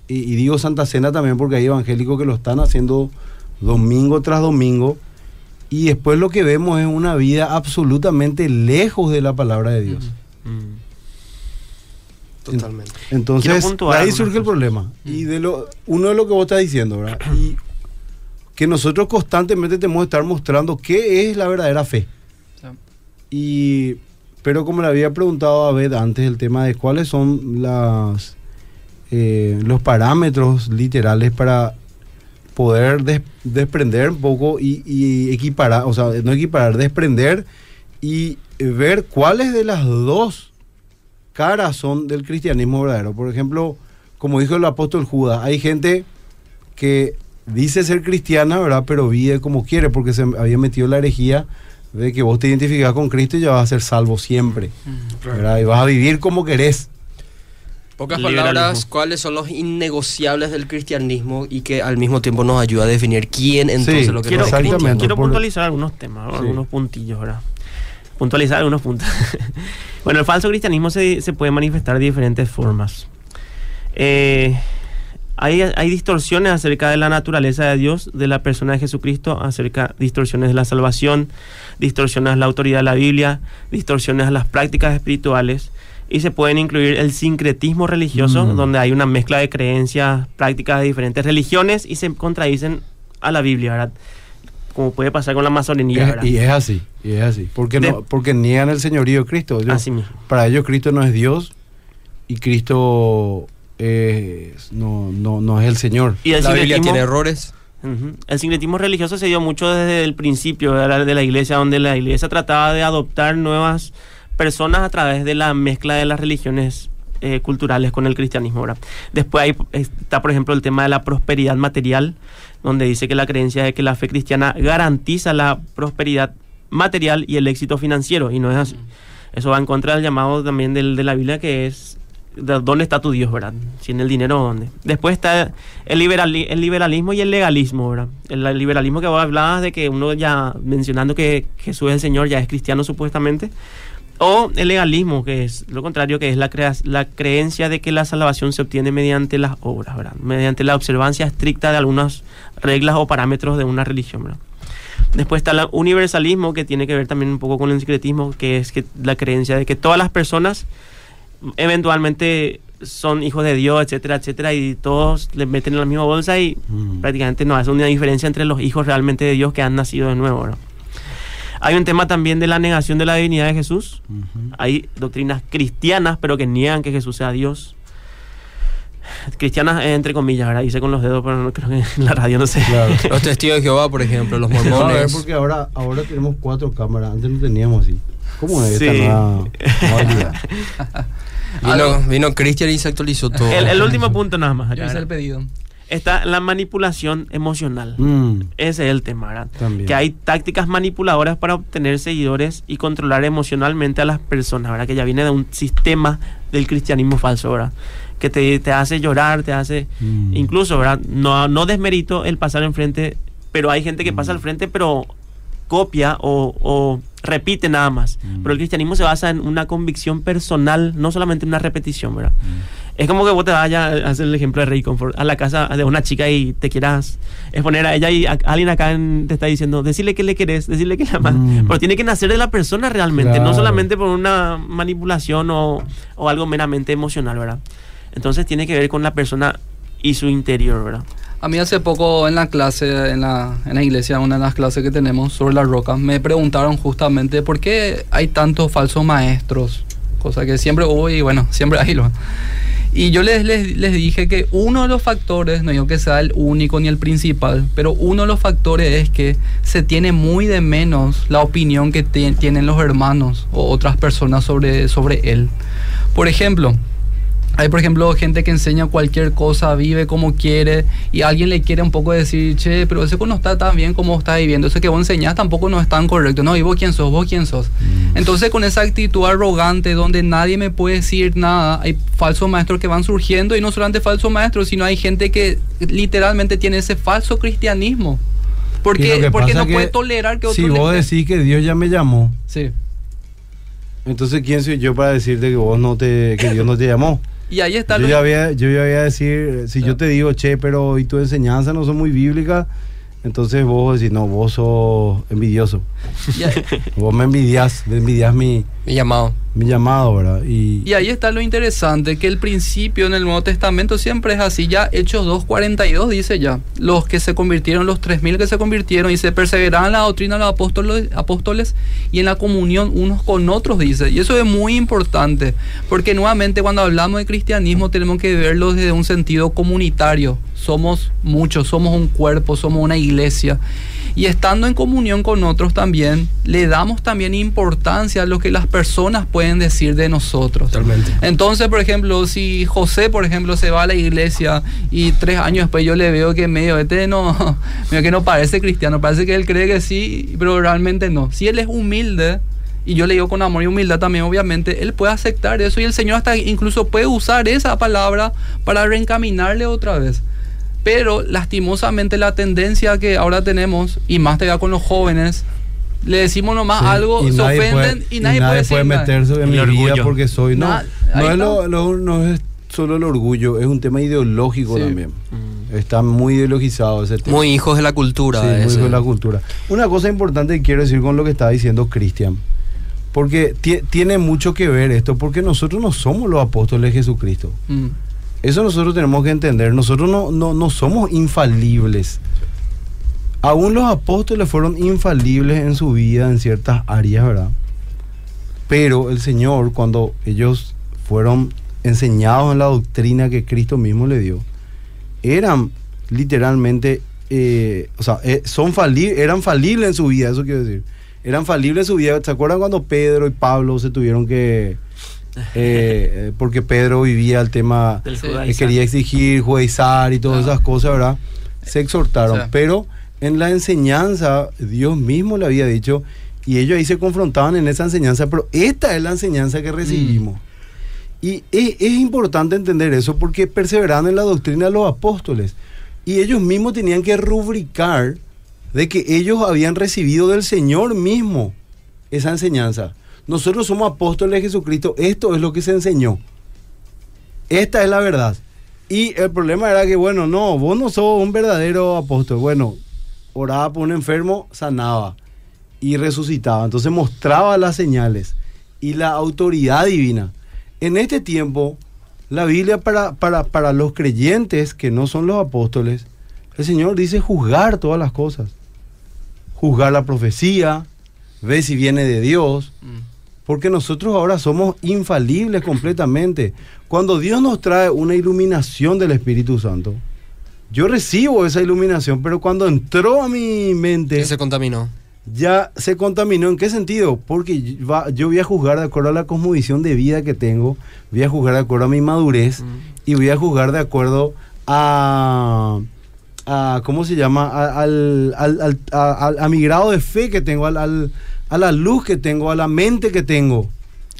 A: Y, y digo Santa Cena también porque hay evangélicos que lo están haciendo domingo tras domingo. Y después lo que vemos es una vida absolutamente lejos de la palabra de Dios.
C: Mm.
D: Totalmente.
A: Entonces,
C: puntuar
A: de ahí surge el problema. Y de lo, uno de lo que vos estás diciendo, ¿verdad? Y que nosotros constantemente tenemos que estar mostrando qué es la verdadera fe.
B: Sí.
A: Y, pero como le había preguntado a Beth antes, el tema de cuáles son las, eh, los parámetros literales para poder des- desprender un poco y, y equiparar, o sea, no equiparar, desprender y ver cuáles de las dos caras son del cristianismo verdadero. Por ejemplo, como dijo el apóstol Judas, hay gente que dice ser cristiana, ¿verdad? Pero vive como quiere, porque se había metido la herejía de que vos te identificás con Cristo y ya vas a ser salvo siempre,
B: Mm.
A: ¿verdad? Y vas a vivir como querés.
D: Pocas palabras. ¿cuáles son los innegociables del cristianismo y que al mismo tiempo nos ayuda a definir quién entonces
A: Sí,
D: lo que
C: quiero, quiero puntualizar algunos temas,
A: Sí.
C: algunos puntillos, ¿verdad? Puntualizar algunos puntos. [LAUGHS] bueno, el falso cristianismo se, se puede manifestar de diferentes formas. Eh, hay, hay distorsiones acerca de la naturaleza de Dios, de la persona de Jesucristo, acerca distorsiones de la salvación, distorsiones a la autoridad de la Biblia, distorsiones a las prácticas espirituales. Y se pueden incluir el sincretismo religioso,
A: Mm.
C: donde hay una mezcla de creencias, prácticas de diferentes religiones y se contradicen a la Biblia, ¿verdad? Como puede pasar con la masonería,
A: Es-
C: ¿verdad?
A: y es así, y es así. Porque,
C: De-
A: no, porque niegan el señorío de Cristo. Ellos-
C: Así mismo.
A: para ellos Cristo no es Dios y Cristo es- no, no, no es el Señor.
C: Y el
D: La Biblia tiene errores.
C: El sincretismo religioso se dio mucho desde el principio de la, de la iglesia, donde la iglesia trataba de adoptar nuevas personas a través de la mezcla de las religiones eh, culturales con el cristianismo. ¿verdad? Después hay- está, por ejemplo, el tema de la prosperidad material, donde dice que la creencia de que la fe cristiana garantiza la prosperidad material y el éxito financiero, y no es así. Eso va en contra del llamado también del, de la Biblia, que es de dónde está tu Dios, ¿verdad? Si en el dinero o dónde. Después está el, liberali- el liberalismo y el legalismo, ¿verdad? El, el liberalismo que vos hablabas de que uno ya mencionando que Jesús es el Señor ya es cristiano supuestamente. O el legalismo, que es lo contrario, que es la, crea- la creencia de que la salvación se obtiene mediante las obras, ¿verdad? Mediante la observancia estricta de algunas reglas o parámetros de una religión, ¿verdad? Después está el universalismo, que tiene que ver también un poco con el secretismo, que es que la creencia de que todas las personas eventualmente son hijos de Dios, etcétera, etcétera, y todos les meten en la misma bolsa y
A: Mm.
C: prácticamente no hace una diferencia entre los hijos realmente de Dios que han nacido de nuevo. ¿no? Hay un tema también de la negación de la divinidad de Jesús.
A: Ujú.
C: Hay doctrinas cristianas, pero que niegan que Jesús sea Dios. Cristianas, eh, entre comillas, ¿verdad? Hice con los dedos, pero no creo que en la radio no sé.
A: Claro.
D: Los testigos de Jehová, por ejemplo, los [LAUGHS]
A: No, a ver,
D: mormones.
A: porque ahora, ahora tenemos cuatro cámaras, antes no teníamos así. ¿Cómo es
C: Sí.
A: esta? [LAUGHS]
D: Vino, vino Christian y se actualizó todo.
C: El, el último punto nada más.
B: Yo hice el pedido.
C: Está la manipulación emocional.
A: Mm,
C: Ese es el tema, ¿verdad?
A: También.
C: Que hay tácticas manipuladoras para obtener seguidores y controlar emocionalmente a las personas, ¿verdad? Que ya viene de un sistema del cristianismo falso, ¿verdad? Que te, te hace llorar, te hace...
A: Mm.
C: Incluso, ¿verdad? No, no desmerito el pasar enfrente, pero hay gente que pasa al frente, pero copia o, o repite nada más.
A: Mm.
C: Pero el cristianismo se basa en una convicción personal, no solamente en una repetición, ¿verdad?
A: Mm.
C: Es como que vos te vayas a hacer el ejemplo de Rey Comfort a la casa de una chica y te quieras exponer a ella y a- alguien acá en- te está diciendo, decirle que le querés, decirle que la amas.
A: Mm.
C: Pero tiene que nacer de la persona realmente,
A: Claro.
C: no solamente por una manipulación o, o algo meramente emocional, ¿verdad? Entonces tiene que ver con la persona y su interior, ¿verdad?
B: A mí hace poco en la clase, en la, en la iglesia, una de las clases que tenemos sobre la roca, me preguntaron justamente por qué hay tantos falsos maestros. Cosa que siempre hubo y bueno, siempre hay. Lo. Y yo les, les, les dije que uno de los factores, no digo que sea el único ni el principal, pero uno de los factores es que se tiene muy de menos la opinión que tienen los hermanos o otras personas sobre, sobre él. Por ejemplo, hay, por ejemplo, gente que enseña cualquier cosa, vive como quiere, y alguien le quiere un poco decir, che, pero eso no está tan bien como estás viviendo, eso que vos enseñás tampoco no es tan correcto, no, y vos quién sos, vos quién sos. Entonces, con esa actitud arrogante, donde nadie me puede decir nada, hay falsos maestros que van surgiendo, y no solamente falsos maestros, sino hay gente que literalmente tiene ese falso cristianismo. Porque,
A: que
B: porque no puede tolerar que otro
A: Si vos decís que Dios ya me llamó,
B: Sí.
A: entonces ¿quién soy yo para decirte que vos no te, que Dios no te llamó?
B: Y ahí está
A: Yo
B: lo-
A: ya, voy a, yo ya voy a decir, si yo te digo, che, pero y tu enseñanza no son muy bíblicas, entonces vos decís, no, vos sos envidioso. [LAUGHS] Vos me envidias, envidias mi,
D: Mi llamado.
A: mi llamado, ¿verdad? Y,
B: Y ahí está lo interesante, que el principio en el Nuevo Testamento siempre es así, ya Hechos 2.42 dice ya, los que se convirtieron, los 3.000 que se convirtieron y se perseveraban en la doctrina de los apóstoles, apóstoles y en la comunión unos con otros, dice. Y eso es muy importante, porque nuevamente cuando hablamos de cristianismo tenemos que verlo desde un sentido comunitario. Somos muchos, somos un cuerpo, somos una iglesia. Y estando en comunión con otros también, le damos también importancia a lo que las personas pueden decir de nosotros.
D: Totalmente.
B: Entonces, por ejemplo, si José, por ejemplo, se va a la iglesia y tres años después yo le veo que medio este no, [LAUGHS] medio que no parece cristiano, parece que él cree que sí, pero realmente no. Si él es humilde y yo le digo con amor y humildad también, obviamente, él puede aceptar eso y el Señor hasta incluso puede usar esa palabra para reencaminarle otra vez. Pero lastimosamente la tendencia que ahora tenemos, y más todavía con los jóvenes, le decimos nomás
A: Sí,
B: algo,
A: y
B: se
A: nadie
B: ofenden
A: puede-
B: y nadie, puede, decir nada.
A: meterse en mi
C: El
A: vida
C: orgullo.
A: porque soy. No,
B: Na-
A: no, es
B: está.
A: lo- lo- no es solo el orgullo, es un tema ideológico
B: Sí.
A: también. Está muy ideologizado ese tema.
D: Muy hijos de la cultura.
A: Sí, muy
D: ese.
A: con la cultura. Una cosa importante que quiero decir con lo que está diciendo Cristian, porque ti- tiene mucho que ver esto, porque nosotros no somos los apóstoles de Jesucristo.
B: Mm.
A: Eso nosotros tenemos que entender. Nosotros no, no, no somos infalibles. Aún los apóstoles fueron infalibles en su vida en ciertas áreas, ¿verdad? Pero el Señor, cuando ellos fueron enseñados en la doctrina que Cristo mismo le dio, eran literalmente, eh, o sea, eh, son fali- eran falibles en su vida, eso quiero decir. Eran falibles en su vida. ¿Se acuerdan cuando Pedro y Pablo se tuvieron que... [LAUGHS] eh, eh, porque Pedro vivía el tema que
C: judaizar.
A: quería exigir, judaizar y todas
B: Claro.
A: esas cosas, ¿verdad? Se exhortaron.
B: Sí.
A: Pero en la enseñanza, Dios mismo le había dicho, y ellos ahí se confrontaban en esa enseñanza, pero esta es la enseñanza que recibimos. Y es, es importante entender eso porque perseveraban en la doctrina de los apóstoles. Y ellos mismos tenían que rubricar de que ellos habían recibido del Señor mismo esa enseñanza. Nosotros somos apóstoles de Jesucristo, esto es lo que se enseñó. Esta es la verdad. Y el problema era que, bueno, no, vos no sos un verdadero apóstol. Bueno, oraba por un enfermo, sanaba y resucitaba. Entonces mostraba las señales y la autoridad divina. En este tiempo, la Biblia para, para, para los creyentes que no son los apóstoles, el Señor dice juzgar todas las cosas. Juzgar la profecía, ver si viene de Dios,
B: Mm.
A: Porque nosotros ahora somos infalibles completamente. Cuando Dios nos trae una iluminación del Espíritu Santo, yo recibo esa iluminación, pero cuando entró a mi mente,
D: Que se contaminó.
A: ya se contaminó. ¿En qué sentido? Porque yo voy a juzgar de acuerdo a la cosmovisión de vida que tengo, voy a juzgar de acuerdo a mi madurez y voy a juzgar de acuerdo a, a ¿cómo se llama? A, al- al- al- a- mi grado de fe que tengo, al- a la luz que tengo, a la mente que tengo.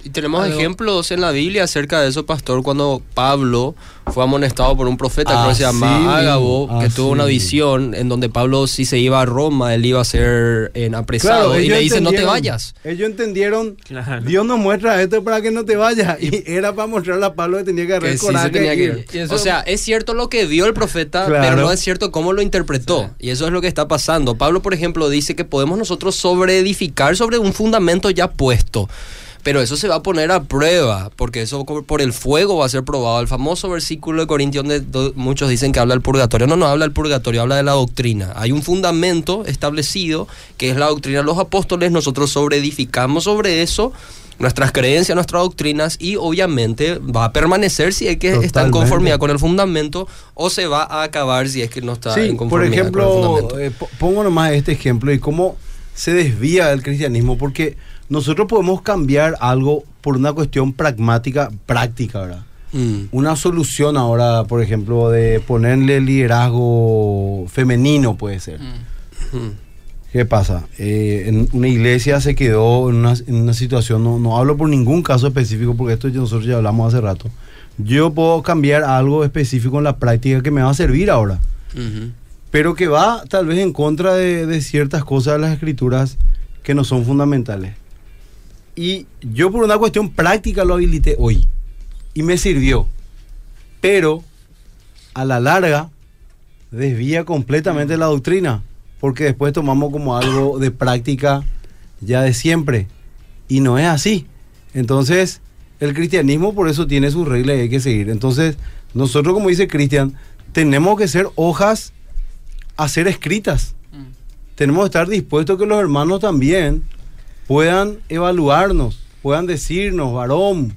D: Y tenemos
B: Algo-
D: ejemplos en la Biblia acerca de eso, pastor, cuando Pablo fue amonestado por un profeta, que se
A: Así
D: llama Ágabo,
A: mismo,
D: que tuvo una visión en donde Pablo, si se iba a Roma, él iba a ser eh, apresado. y le dice, no te vayas.
A: Ellos entendieron,
C: Claro.
A: Dios nos muestra esto para que no te vayas. Y era para mostrarle a Pablo que tenía que agarrar
D: sí
A: coraje
D: se tenía
A: y-
D: que ir.
B: y eso-
D: O sea, es cierto lo que vio el profeta,
A: Claro.
D: pero no es cierto cómo lo interpretó. Y eso es lo que está pasando. Pablo, por ejemplo, dice que podemos nosotros sobreedificar sobre un fundamento ya puesto. Pero eso se va a poner a prueba, porque eso por el fuego va a ser probado. El famoso versículo de Corintios donde do- muchos dicen que habla del purgatorio. No, no habla del purgatorio, habla de la doctrina. Hay un fundamento establecido, que es la doctrina de los apóstoles. Nosotros sobreedificamos sobre eso nuestras creencias, nuestras doctrinas, y obviamente va a permanecer si es que está en conformidad con el fundamento, o se va a acabar si es que no está
A: Sí,
D: en
A: por
D: conformidad con el
A: ejemplo,
D: fundamento.
A: eh, po- pongo nomás este ejemplo y cómo se desvía del cristianismo, porque nosotros podemos cambiar algo por una cuestión pragmática, práctica, ¿verdad?
D: Mm.
A: Una solución ahora, por ejemplo, de ponerle liderazgo femenino puede ser.
B: Mm.
D: Mm.
A: ¿Qué pasa? Eh, en una iglesia se quedó en una, en una situación, no, no hablo por ningún caso específico, porque esto nosotros ya hablamos hace rato. Yo puedo cambiar algo específico en la práctica que me va a servir ahora pero que va tal vez en contra de, de ciertas cosas de las escrituras que no son fundamentales. Y yo por una cuestión práctica lo habilité hoy y me sirvió, pero a la larga desvía completamente la doctrina, porque después tomamos como algo de práctica ya de siempre y no es así. Entonces, el cristianismo por eso tiene sus reglas y hay que seguir. Entonces, nosotros como dice Cristian, tenemos que ser hojas a ser escritas.
B: Mm.
A: Tenemos que estar dispuestos que los hermanos también puedan evaluarnos, puedan decirnos, varón,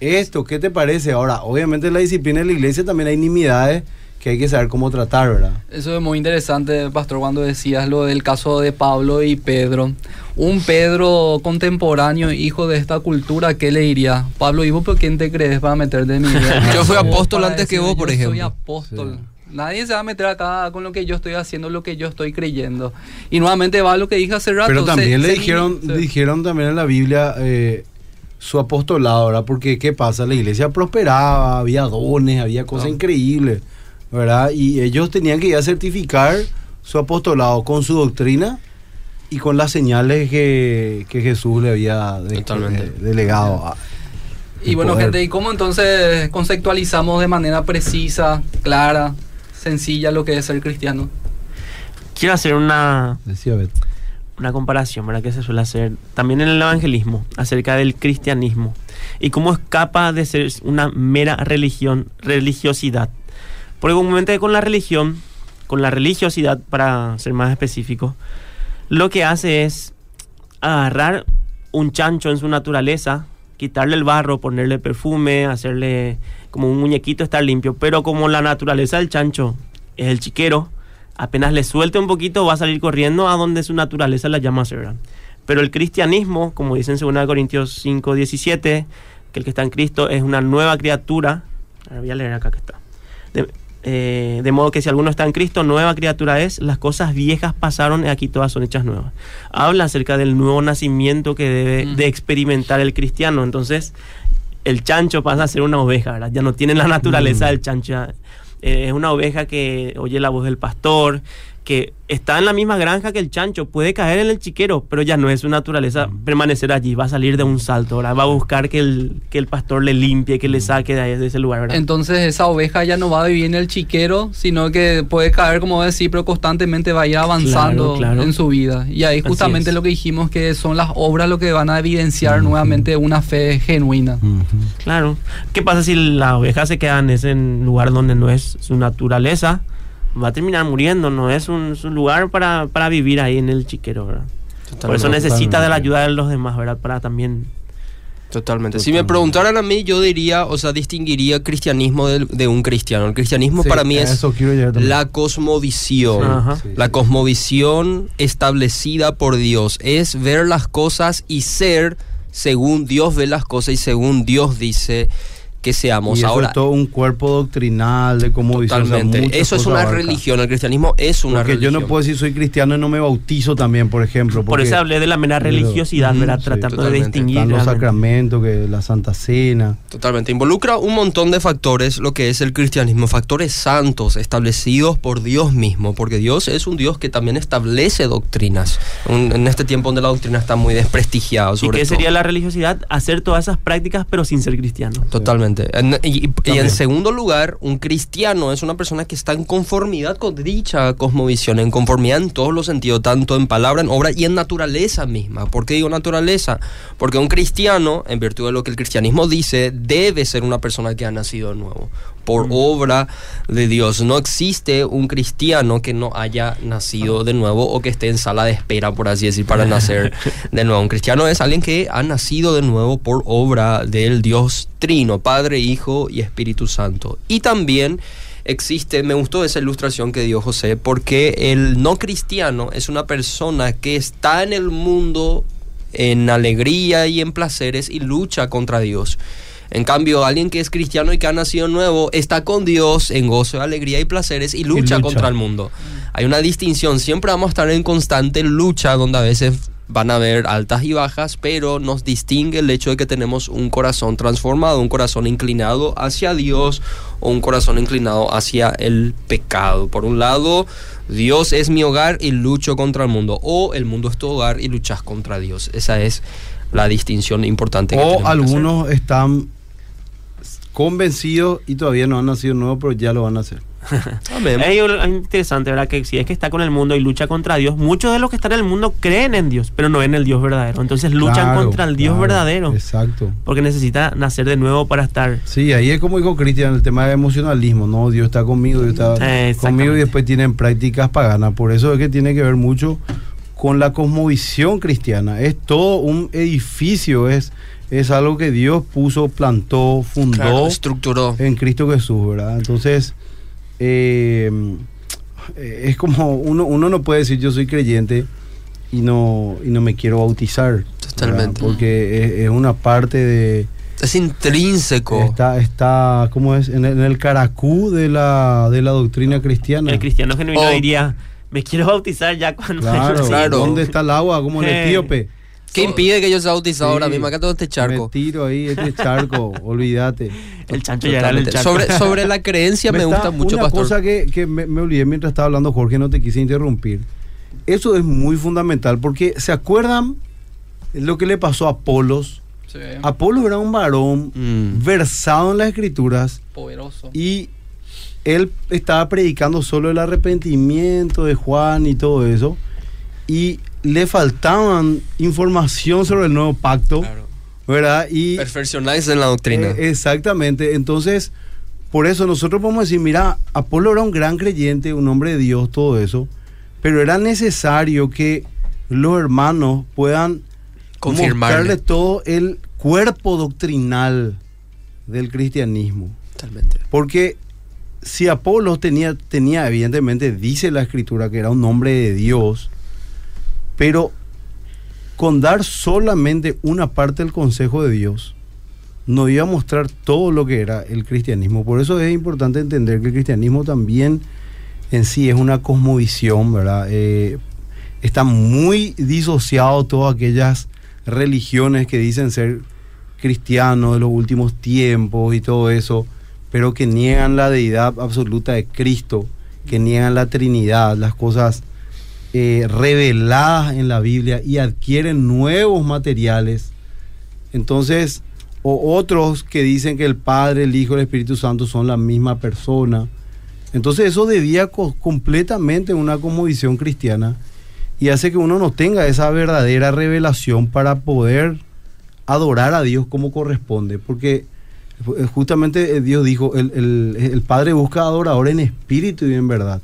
A: esto, ¿qué te parece? Ahora, obviamente en la disciplina de la iglesia también hay nimiedades que hay que saber cómo tratar, ¿verdad?
B: Eso es muy interesante, Pastor, cuando decías lo del caso de Pablo y Pedro. Un Pedro contemporáneo, hijo de esta cultura, ¿qué le diría? Pablo, ¿y vos por quién te crees para meterte en mi [LAUGHS] vida?
D: Yo fui apóstol antes que vos, por
B: "Yo
D: ejemplo".
B: Soy apóstol. Nadie se va a meter acá con lo que yo estoy haciendo, lo que yo estoy creyendo. Y nuevamente va a lo que dije hace rato.
A: Pero también
B: se-
A: le
B: se-
A: dijeron,
B: se-
A: dijeron también en la Biblia eh, su apostolado, ¿verdad? Porque ¿qué pasa? La iglesia prosperaba, había dones, había cosas
D: No.
A: increíbles, ¿verdad? Y ellos tenían que ir a certificar su apostolado con su doctrina y con las señales que, que Jesús le había de- delegado. a-
B: Y bueno,
A: poder.
B: gente, ¿y cómo entonces conceptualizamos de manera precisa, clara, sencilla lo que es ser cristiano?
C: Quiero hacer una, una comparación, ¿verdad? Que se suele hacer también en el evangelismo, acerca del cristianismo. Y cómo escapa de ser una mera religión, religiosidad. Porque comúnmente con la religión, con la religiosidad, para ser más específico, lo que hace es agarrar un chancho en su naturaleza, quitarle el barro, ponerle perfume, hacerle como un muñequito estar limpio. Pero como la naturaleza del chancho es el chiquero, apenas le suelte un poquito va a salir corriendo a donde su naturaleza la llama a. Pero el cristianismo, como dice en 2 Corintios 5, 17, que el que está en Cristo es una nueva criatura. Ahora voy a leer acá que está. Eh, de modo que si alguno está en Cristo, nueva criatura es, las cosas viejas pasaron y aquí todas son hechas nuevas. Habla acerca del nuevo nacimiento que debe
B: Mm.
C: de experimentar el cristiano. Entonces, el chancho pasa a ser una oveja, ¿verdad? Ya no tiene la naturaleza
A: Mm.
C: del chancho. eh, es una oveja que oye la voz del pastor, que está en la misma granja que el chancho, puede caer en el chiquero, pero ya no es su naturaleza permanecer allí, va a salir de un salto, ¿verdad? Va a buscar que el, que el pastor le limpie, que le saque de, ahí, de ese lugar, ¿verdad?
B: Entonces esa oveja ya no va a vivir en el chiquero, sino que puede caer, como decir, pero constantemente va a ir avanzando
C: Claro, claro.
B: en su vida. Y ahí justamente lo que dijimos que son las obras lo que van a evidenciar nuevamente una fe genuina.
C: Claro. ¿Qué pasa si la oveja se queda en ese lugar donde no es su naturaleza? Va a terminar muriendo, no es un, es un lugar para, para vivir ahí en el chiquero, ¿verdad? Por eso
D: Totalmente.
C: necesita de la
A: totalmente.
C: ayuda de los demás, ¿verdad? Para también...
D: Totalmente. Si me
A: Totalmente.
D: preguntaran a mí, yo diría, o sea, distinguiría cristianismo de, de un cristiano. El cristianismo
A: Sí,
D: para mí es la cosmovisión.
C: Ajá.
D: La
A: sí.
D: cosmovisión establecida por Dios es ver las cosas y ser según Dios ve las cosas y según Dios dice que seamos.
A: Y eso
D: Ahora,
A: es todo un cuerpo doctrinal de cómo dice, o sea,
D: totalmente. Eso es una
A: abarca.
D: religión. El cristianismo es una
A: Porque
D: religión.
A: yo no puedo decir soy cristiano y no me bautizo también, por ejemplo.
C: Por eso hablé de la mera religiosidad, ¿verdad?
D: sí,
C: Tratando de distinguir.
A: Están los sacramentos, que la Santa Cena.
D: Totalmente. Involucra un montón de factores lo que es el cristianismo, factores santos establecidos por Dios mismo, porque Dios es un Dios que también establece doctrinas. Un- en este tiempo donde la doctrina está muy desprestigiada.
C: ¿Y qué
D: todo.
C: sería la religiosidad? Hacer todas esas prácticas, pero sin ser cristiano.
D: Totalmente. En- y, y- en segundo lugar, un cristiano es una persona que está en conformidad con dicha cosmovisión, en conformidad en todos los sentidos, tanto en palabra, en obra y en naturaleza misma. ¿Por qué digo naturaleza? Porque un cristiano, en virtud de lo que el cristianismo dice, debe ser una persona que ha nacido de nuevo, por obra de Dios. No existe un cristiano que no haya nacido de nuevo o que esté en sala de espera, por así decir, para [LAUGHS] nacer de nuevo. Un cristiano es alguien que ha nacido de nuevo por obra del Dios Trino, Padre, Hijo y Espíritu Santo. Y también existe, me gustó esa ilustración que dio José, porque el no cristiano es una persona que está en el mundo en alegría y en placeres y lucha contra Dios. En cambio, alguien que es cristiano y que ha nacido nuevo está con Dios en gozo, alegría y placeres y lucha,
A: lucha.
D: contra el mundo. Hay una distinción, siempre vamos a estar en constante lucha donde a veces van a haber altas y bajas, pero nos distingue el hecho de que tenemos un corazón transformado, un corazón inclinado hacia Dios o un corazón inclinado hacia el pecado. Por un lado, Dios es mi hogar y lucho contra el mundo, o el mundo es tu hogar y luchas contra Dios. Esa es la distinción importante. que
A: O
D: tenemos que hacer.
A: algunos están convencidos y todavía no han nacido nuevos, pero ya lo van a hacer. [LAUGHS]
C: Es interesante, ¿verdad? Que si es que está con el mundo y lucha contra Dios, muchos de los que están en el mundo creen en Dios, pero no en el Dios verdadero. Entonces luchan
A: Claro,
C: contra el Dios
A: claro,
C: verdadero,
A: Exacto.
C: porque necesita nacer de nuevo para estar.
A: Sí, ahí es como dijo Cristian, el tema de emocionalismo, ¿no? Dios está conmigo, Dios está conmigo y después tienen prácticas paganas. Por eso es que tiene que ver mucho con la cosmovisión cristiana. Es todo un edificio, es, es algo que Dios puso, plantó, fundó
D: Claro, estructuró.
A: en Cristo Jesús, ¿verdad? Entonces, eh, es como uno, uno no puede decir yo soy creyente y no, y no me quiero bautizar. ¿verdad?
D: Totalmente.
A: Porque es, es una parte de,
D: Es intrínseco.
A: Está, está, ¿cómo es? En el, en el caracú de la, de la doctrina cristiana.
C: El cristiano genuino
D: Oh.
C: diría, me quiero bautizar ya cuando...
A: Claro,
D: Claro.
A: ¿dónde está el agua? Como el [LAUGHS] etíope.
D: ¿Qué impide que yo sea bautizado
A: Sí.
D: ahora mismo? Acá todo este
A: Me
D: charco.
A: tiro ahí, este charco, [LAUGHS] olvídate.
C: El chancho ya era el charco.
D: Sobre, sobre la creencia me,
A: está-
D: gusta mucho,
A: una
D: pastor.
A: cosa que, que me, me olvidé mientras estaba hablando Jorge, no te quise interrumpir. Eso es muy fundamental porque ¿se acuerdan lo que le pasó a Apolos?
B: Sí,
A: Apolos era un varón
D: Mm.
A: versado en las escrituras
B: poderoso.
A: y él estaba predicando solo el arrepentimiento de Juan y todo eso y le faltaban información sobre el nuevo pacto,
D: Claro.
A: ¿verdad? Y
D: Perfeccionarse en la doctrina.
A: eh, exactamente. Entonces, por eso nosotros podemos decir, mira, Apolo era un gran creyente, un hombre de Dios, todo eso, pero era necesario que los hermanos puedan
D: Confirmarle.
A: mostrarle todo el cuerpo doctrinal del cristianismo.
D: Totalmente.
A: Porque si Apolo tenía, tenía, evidentemente, dice la escritura que era un hombre de Dios, pero con dar solamente una parte del consejo de Dios, no iba a mostrar todo lo que era el cristianismo. Por eso es importante entender que el cristianismo también en sí es una cosmovisión, ¿verdad? Eh, está muy disociado todas aquellas religiones que dicen ser cristianos de los últimos tiempos y todo eso, pero que niegan la deidad absoluta de Cristo, que niegan la Trinidad, las cosas eh, reveladas en la Biblia y adquieren nuevos materiales. Entonces, o otros que dicen que el Padre, el Hijo y el Espíritu Santo son la misma persona. Entonces eso debía co- completamente una cosmovisión cristiana y hace que uno no tenga esa verdadera revelación para poder adorar a Dios como corresponde, porque eh, justamente eh, Dios dijo, el, el- el Padre busca adorador en espíritu y en verdad.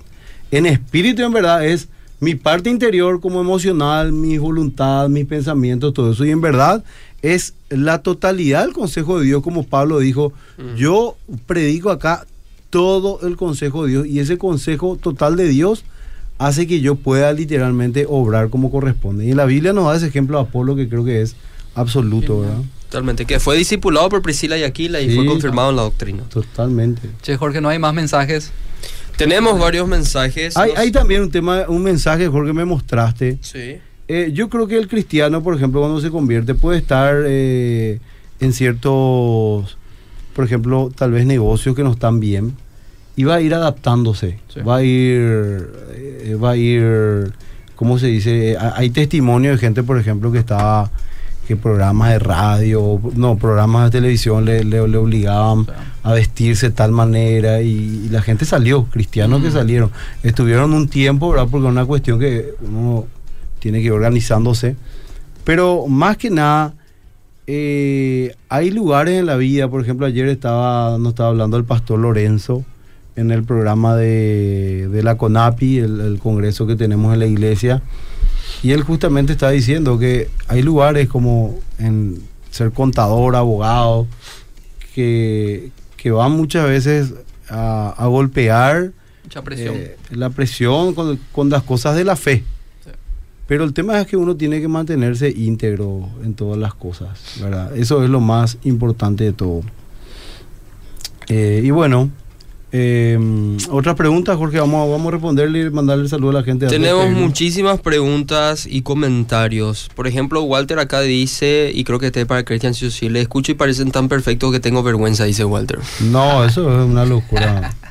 A: En espíritu y en verdad es mi parte interior como emocional, mi voluntad, mis pensamientos, todo eso. Y en verdad es la totalidad del consejo de Dios, como Pablo dijo, yo predico acá todo el consejo de Dios y ese consejo total de Dios hace que yo pueda literalmente obrar como corresponde. Y en la Biblia nos da ese ejemplo de Apolo que creo que es absoluto, ¿verdad?
D: Totalmente. Que fue discipulado por Priscila y Aquila y
A: Sí.
D: fue confirmado en la doctrina.
A: Totalmente.
B: Che, Jorge, no hay más mensajes.
D: Tenemos varios mensajes.
A: Hay,
D: Nos-
A: hay también un tema, un mensaje, Jorge, que me mostraste.
D: Sí.
A: Eh, yo creo que el cristiano, por ejemplo, cuando se convierte, puede estar eh, en ciertos, por ejemplo, tal vez negocios que no están bien y va a ir adaptándose.
B: Sí.
A: Va a ir, eh, va a ir, ¿cómo se dice? Eh, Hay testimonio de gente, por ejemplo, que estaba, que programas de radio, no, programas de televisión le, le- le obligaban
B: O sea,
A: a vestirse de tal manera y, y la gente salió, cristianos que salieron. Estuvieron un tiempo, ¿verdad? Porque es una cuestión que uno tiene que ir organizándose. Pero más que nada, eh, hay lugares en la vida, por ejemplo, ayer estaba, nos estaba hablando el pastor Lorenzo en el programa de, de la CONAPI, el, el congreso que tenemos en la iglesia, y él justamente estaba diciendo que hay lugares como en ser contador, abogado, que, que van muchas veces a, a golpear
B: mucha presión.
A: eh, la presión con, con las cosas de la fe.
B: Sí.
A: Pero el tema es que uno tiene que mantenerse íntegro en todas las cosas, ¿verdad? Eso es lo más importante de todo. Eh, y bueno, eh, otra pregunta, Jorge, vamos, a- vamos a responderle y mandarle saludo a la gente.
D: Tenemos muchísimas preguntas y comentarios. Por ejemplo, Walter acá dice, y creo que este es para Christian si le escucho y parecen tan perfectos que tengo vergüenza, dice Walter.
A: No, eso es una locura. [LAUGHS]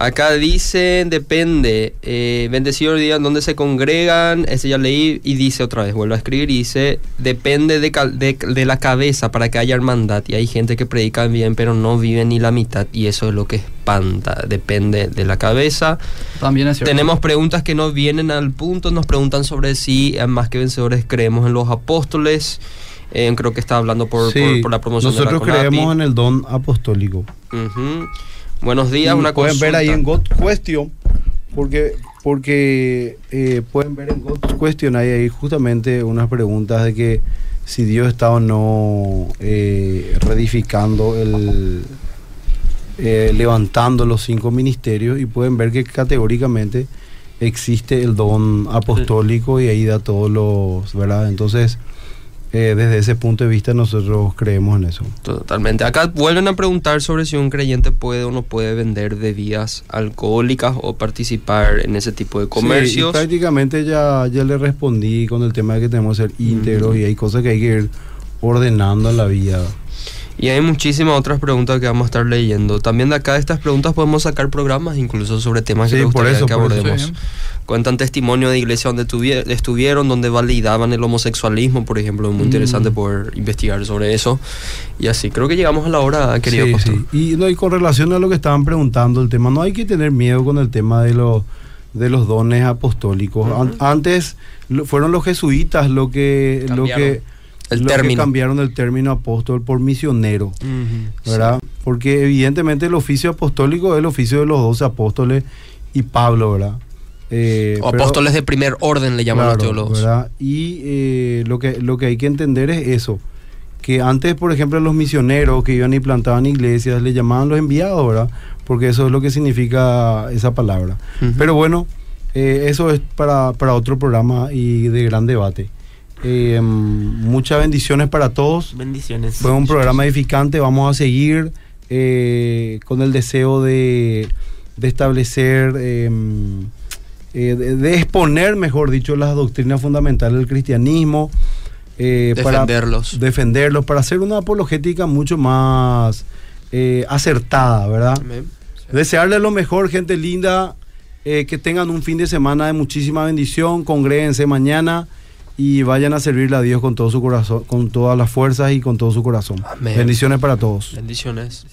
D: Acá dice, depende, eh, bendecido el día en donde se congregan, ese ya leí y dice otra vez, vuelvo a escribir y dice, depende de, cal- de- de la cabeza para que haya hermandad y hay gente que predica bien pero no vive ni la mitad y eso es lo que espanta, depende de la cabeza.
B: También es cierto.
D: Tenemos preguntas que no vienen al punto, nos preguntan sobre si eh, más que vencedores creemos en los apóstoles, Eh, creo que está hablando por,
A: Sí,
D: por- por la promoción de la
A: nosotros creemos en el don apostólico.
D: Ujú. Buenos días,
A: Y
D: una
A: pueden ver ahí en God Question, porque, porque eh, pueden ver en God Question, hay ahí justamente unas preguntas de que si Dios está o no eh, reedificando el eh, levantando los cinco ministerios y pueden ver que categóricamente existe el don apostólico y ahí da todos los, ¿verdad? Entonces, eh, desde ese punto de vista nosotros creemos en eso.
D: Totalmente. Acá vuelven a preguntar sobre si un creyente puede o no puede vender bebidas alcohólicas o participar en ese tipo de
A: Sí,
D: comercios.
A: y prácticamente ya, ya le respondí con el tema de que tenemos que ser íntegros y hay cosas que hay que ir ordenando en la vida.
D: Y hay muchísimas otras preguntas que vamos a estar leyendo. También de acá de estas preguntas podemos sacar programas incluso sobre temas que
A: Sí, por
D: gustaría
A: eso,
D: que
A: por eso.
D: abordemos.
B: Sí.
D: Cuentan testimonio de iglesia donde tuvie- estuvieron, donde validaban el homosexualismo, por ejemplo. Es muy
A: Mm.
D: interesante poder investigar sobre eso. Y así, creo que llegamos a la hora, querido
A: Sí,
D: pastor.
A: Y, no, y con relación a lo que estaban preguntando el tema, no hay que tener miedo con el tema de los de los dones apostólicos. An- antes fueron los jesuitas lo que lo que
D: el
A: lo que
D: término.
A: cambiaron el término apóstol por misionero,
C: Ujú.
A: ¿verdad? Porque evidentemente el oficio apostólico es el oficio de los doce apóstoles y Pablo, ¿verdad? Eh,
D: O
A: pero-
D: apóstoles de primer orden le llaman los
A: Claro,
D: teólogos.
A: ¿verdad? Y eh, lo, que, lo que hay que entender es eso, que antes, por ejemplo, los misioneros que iban y plantaban iglesias, le llamaban los enviados, ¿verdad? Porque eso es lo que significa esa palabra.
D: Ujú.
A: Pero bueno, eh, eso es para, para otro programa y de gran debate. Eh, muchas bendiciones para todos.
C: Bendiciones.
A: Fue un programa edificante. Vamos a seguir eh, con el deseo de, de establecer, eh, eh, de, de exponer, mejor dicho, las doctrinas fundamentales del cristianismo.
D: Defenderlos.
A: Para defenderlos, para hacer una apologética mucho más acertada, ¿verdad? Desearles lo mejor, gente linda. que tengan un fin de semana de muchísima bendición. Congréguense mañana y vayan a servirle a Dios con todo su corazón, con todas las fuerzas y con todo su corazón.
D: Amén.
A: Bendiciones para todos.
D: Bendiciones.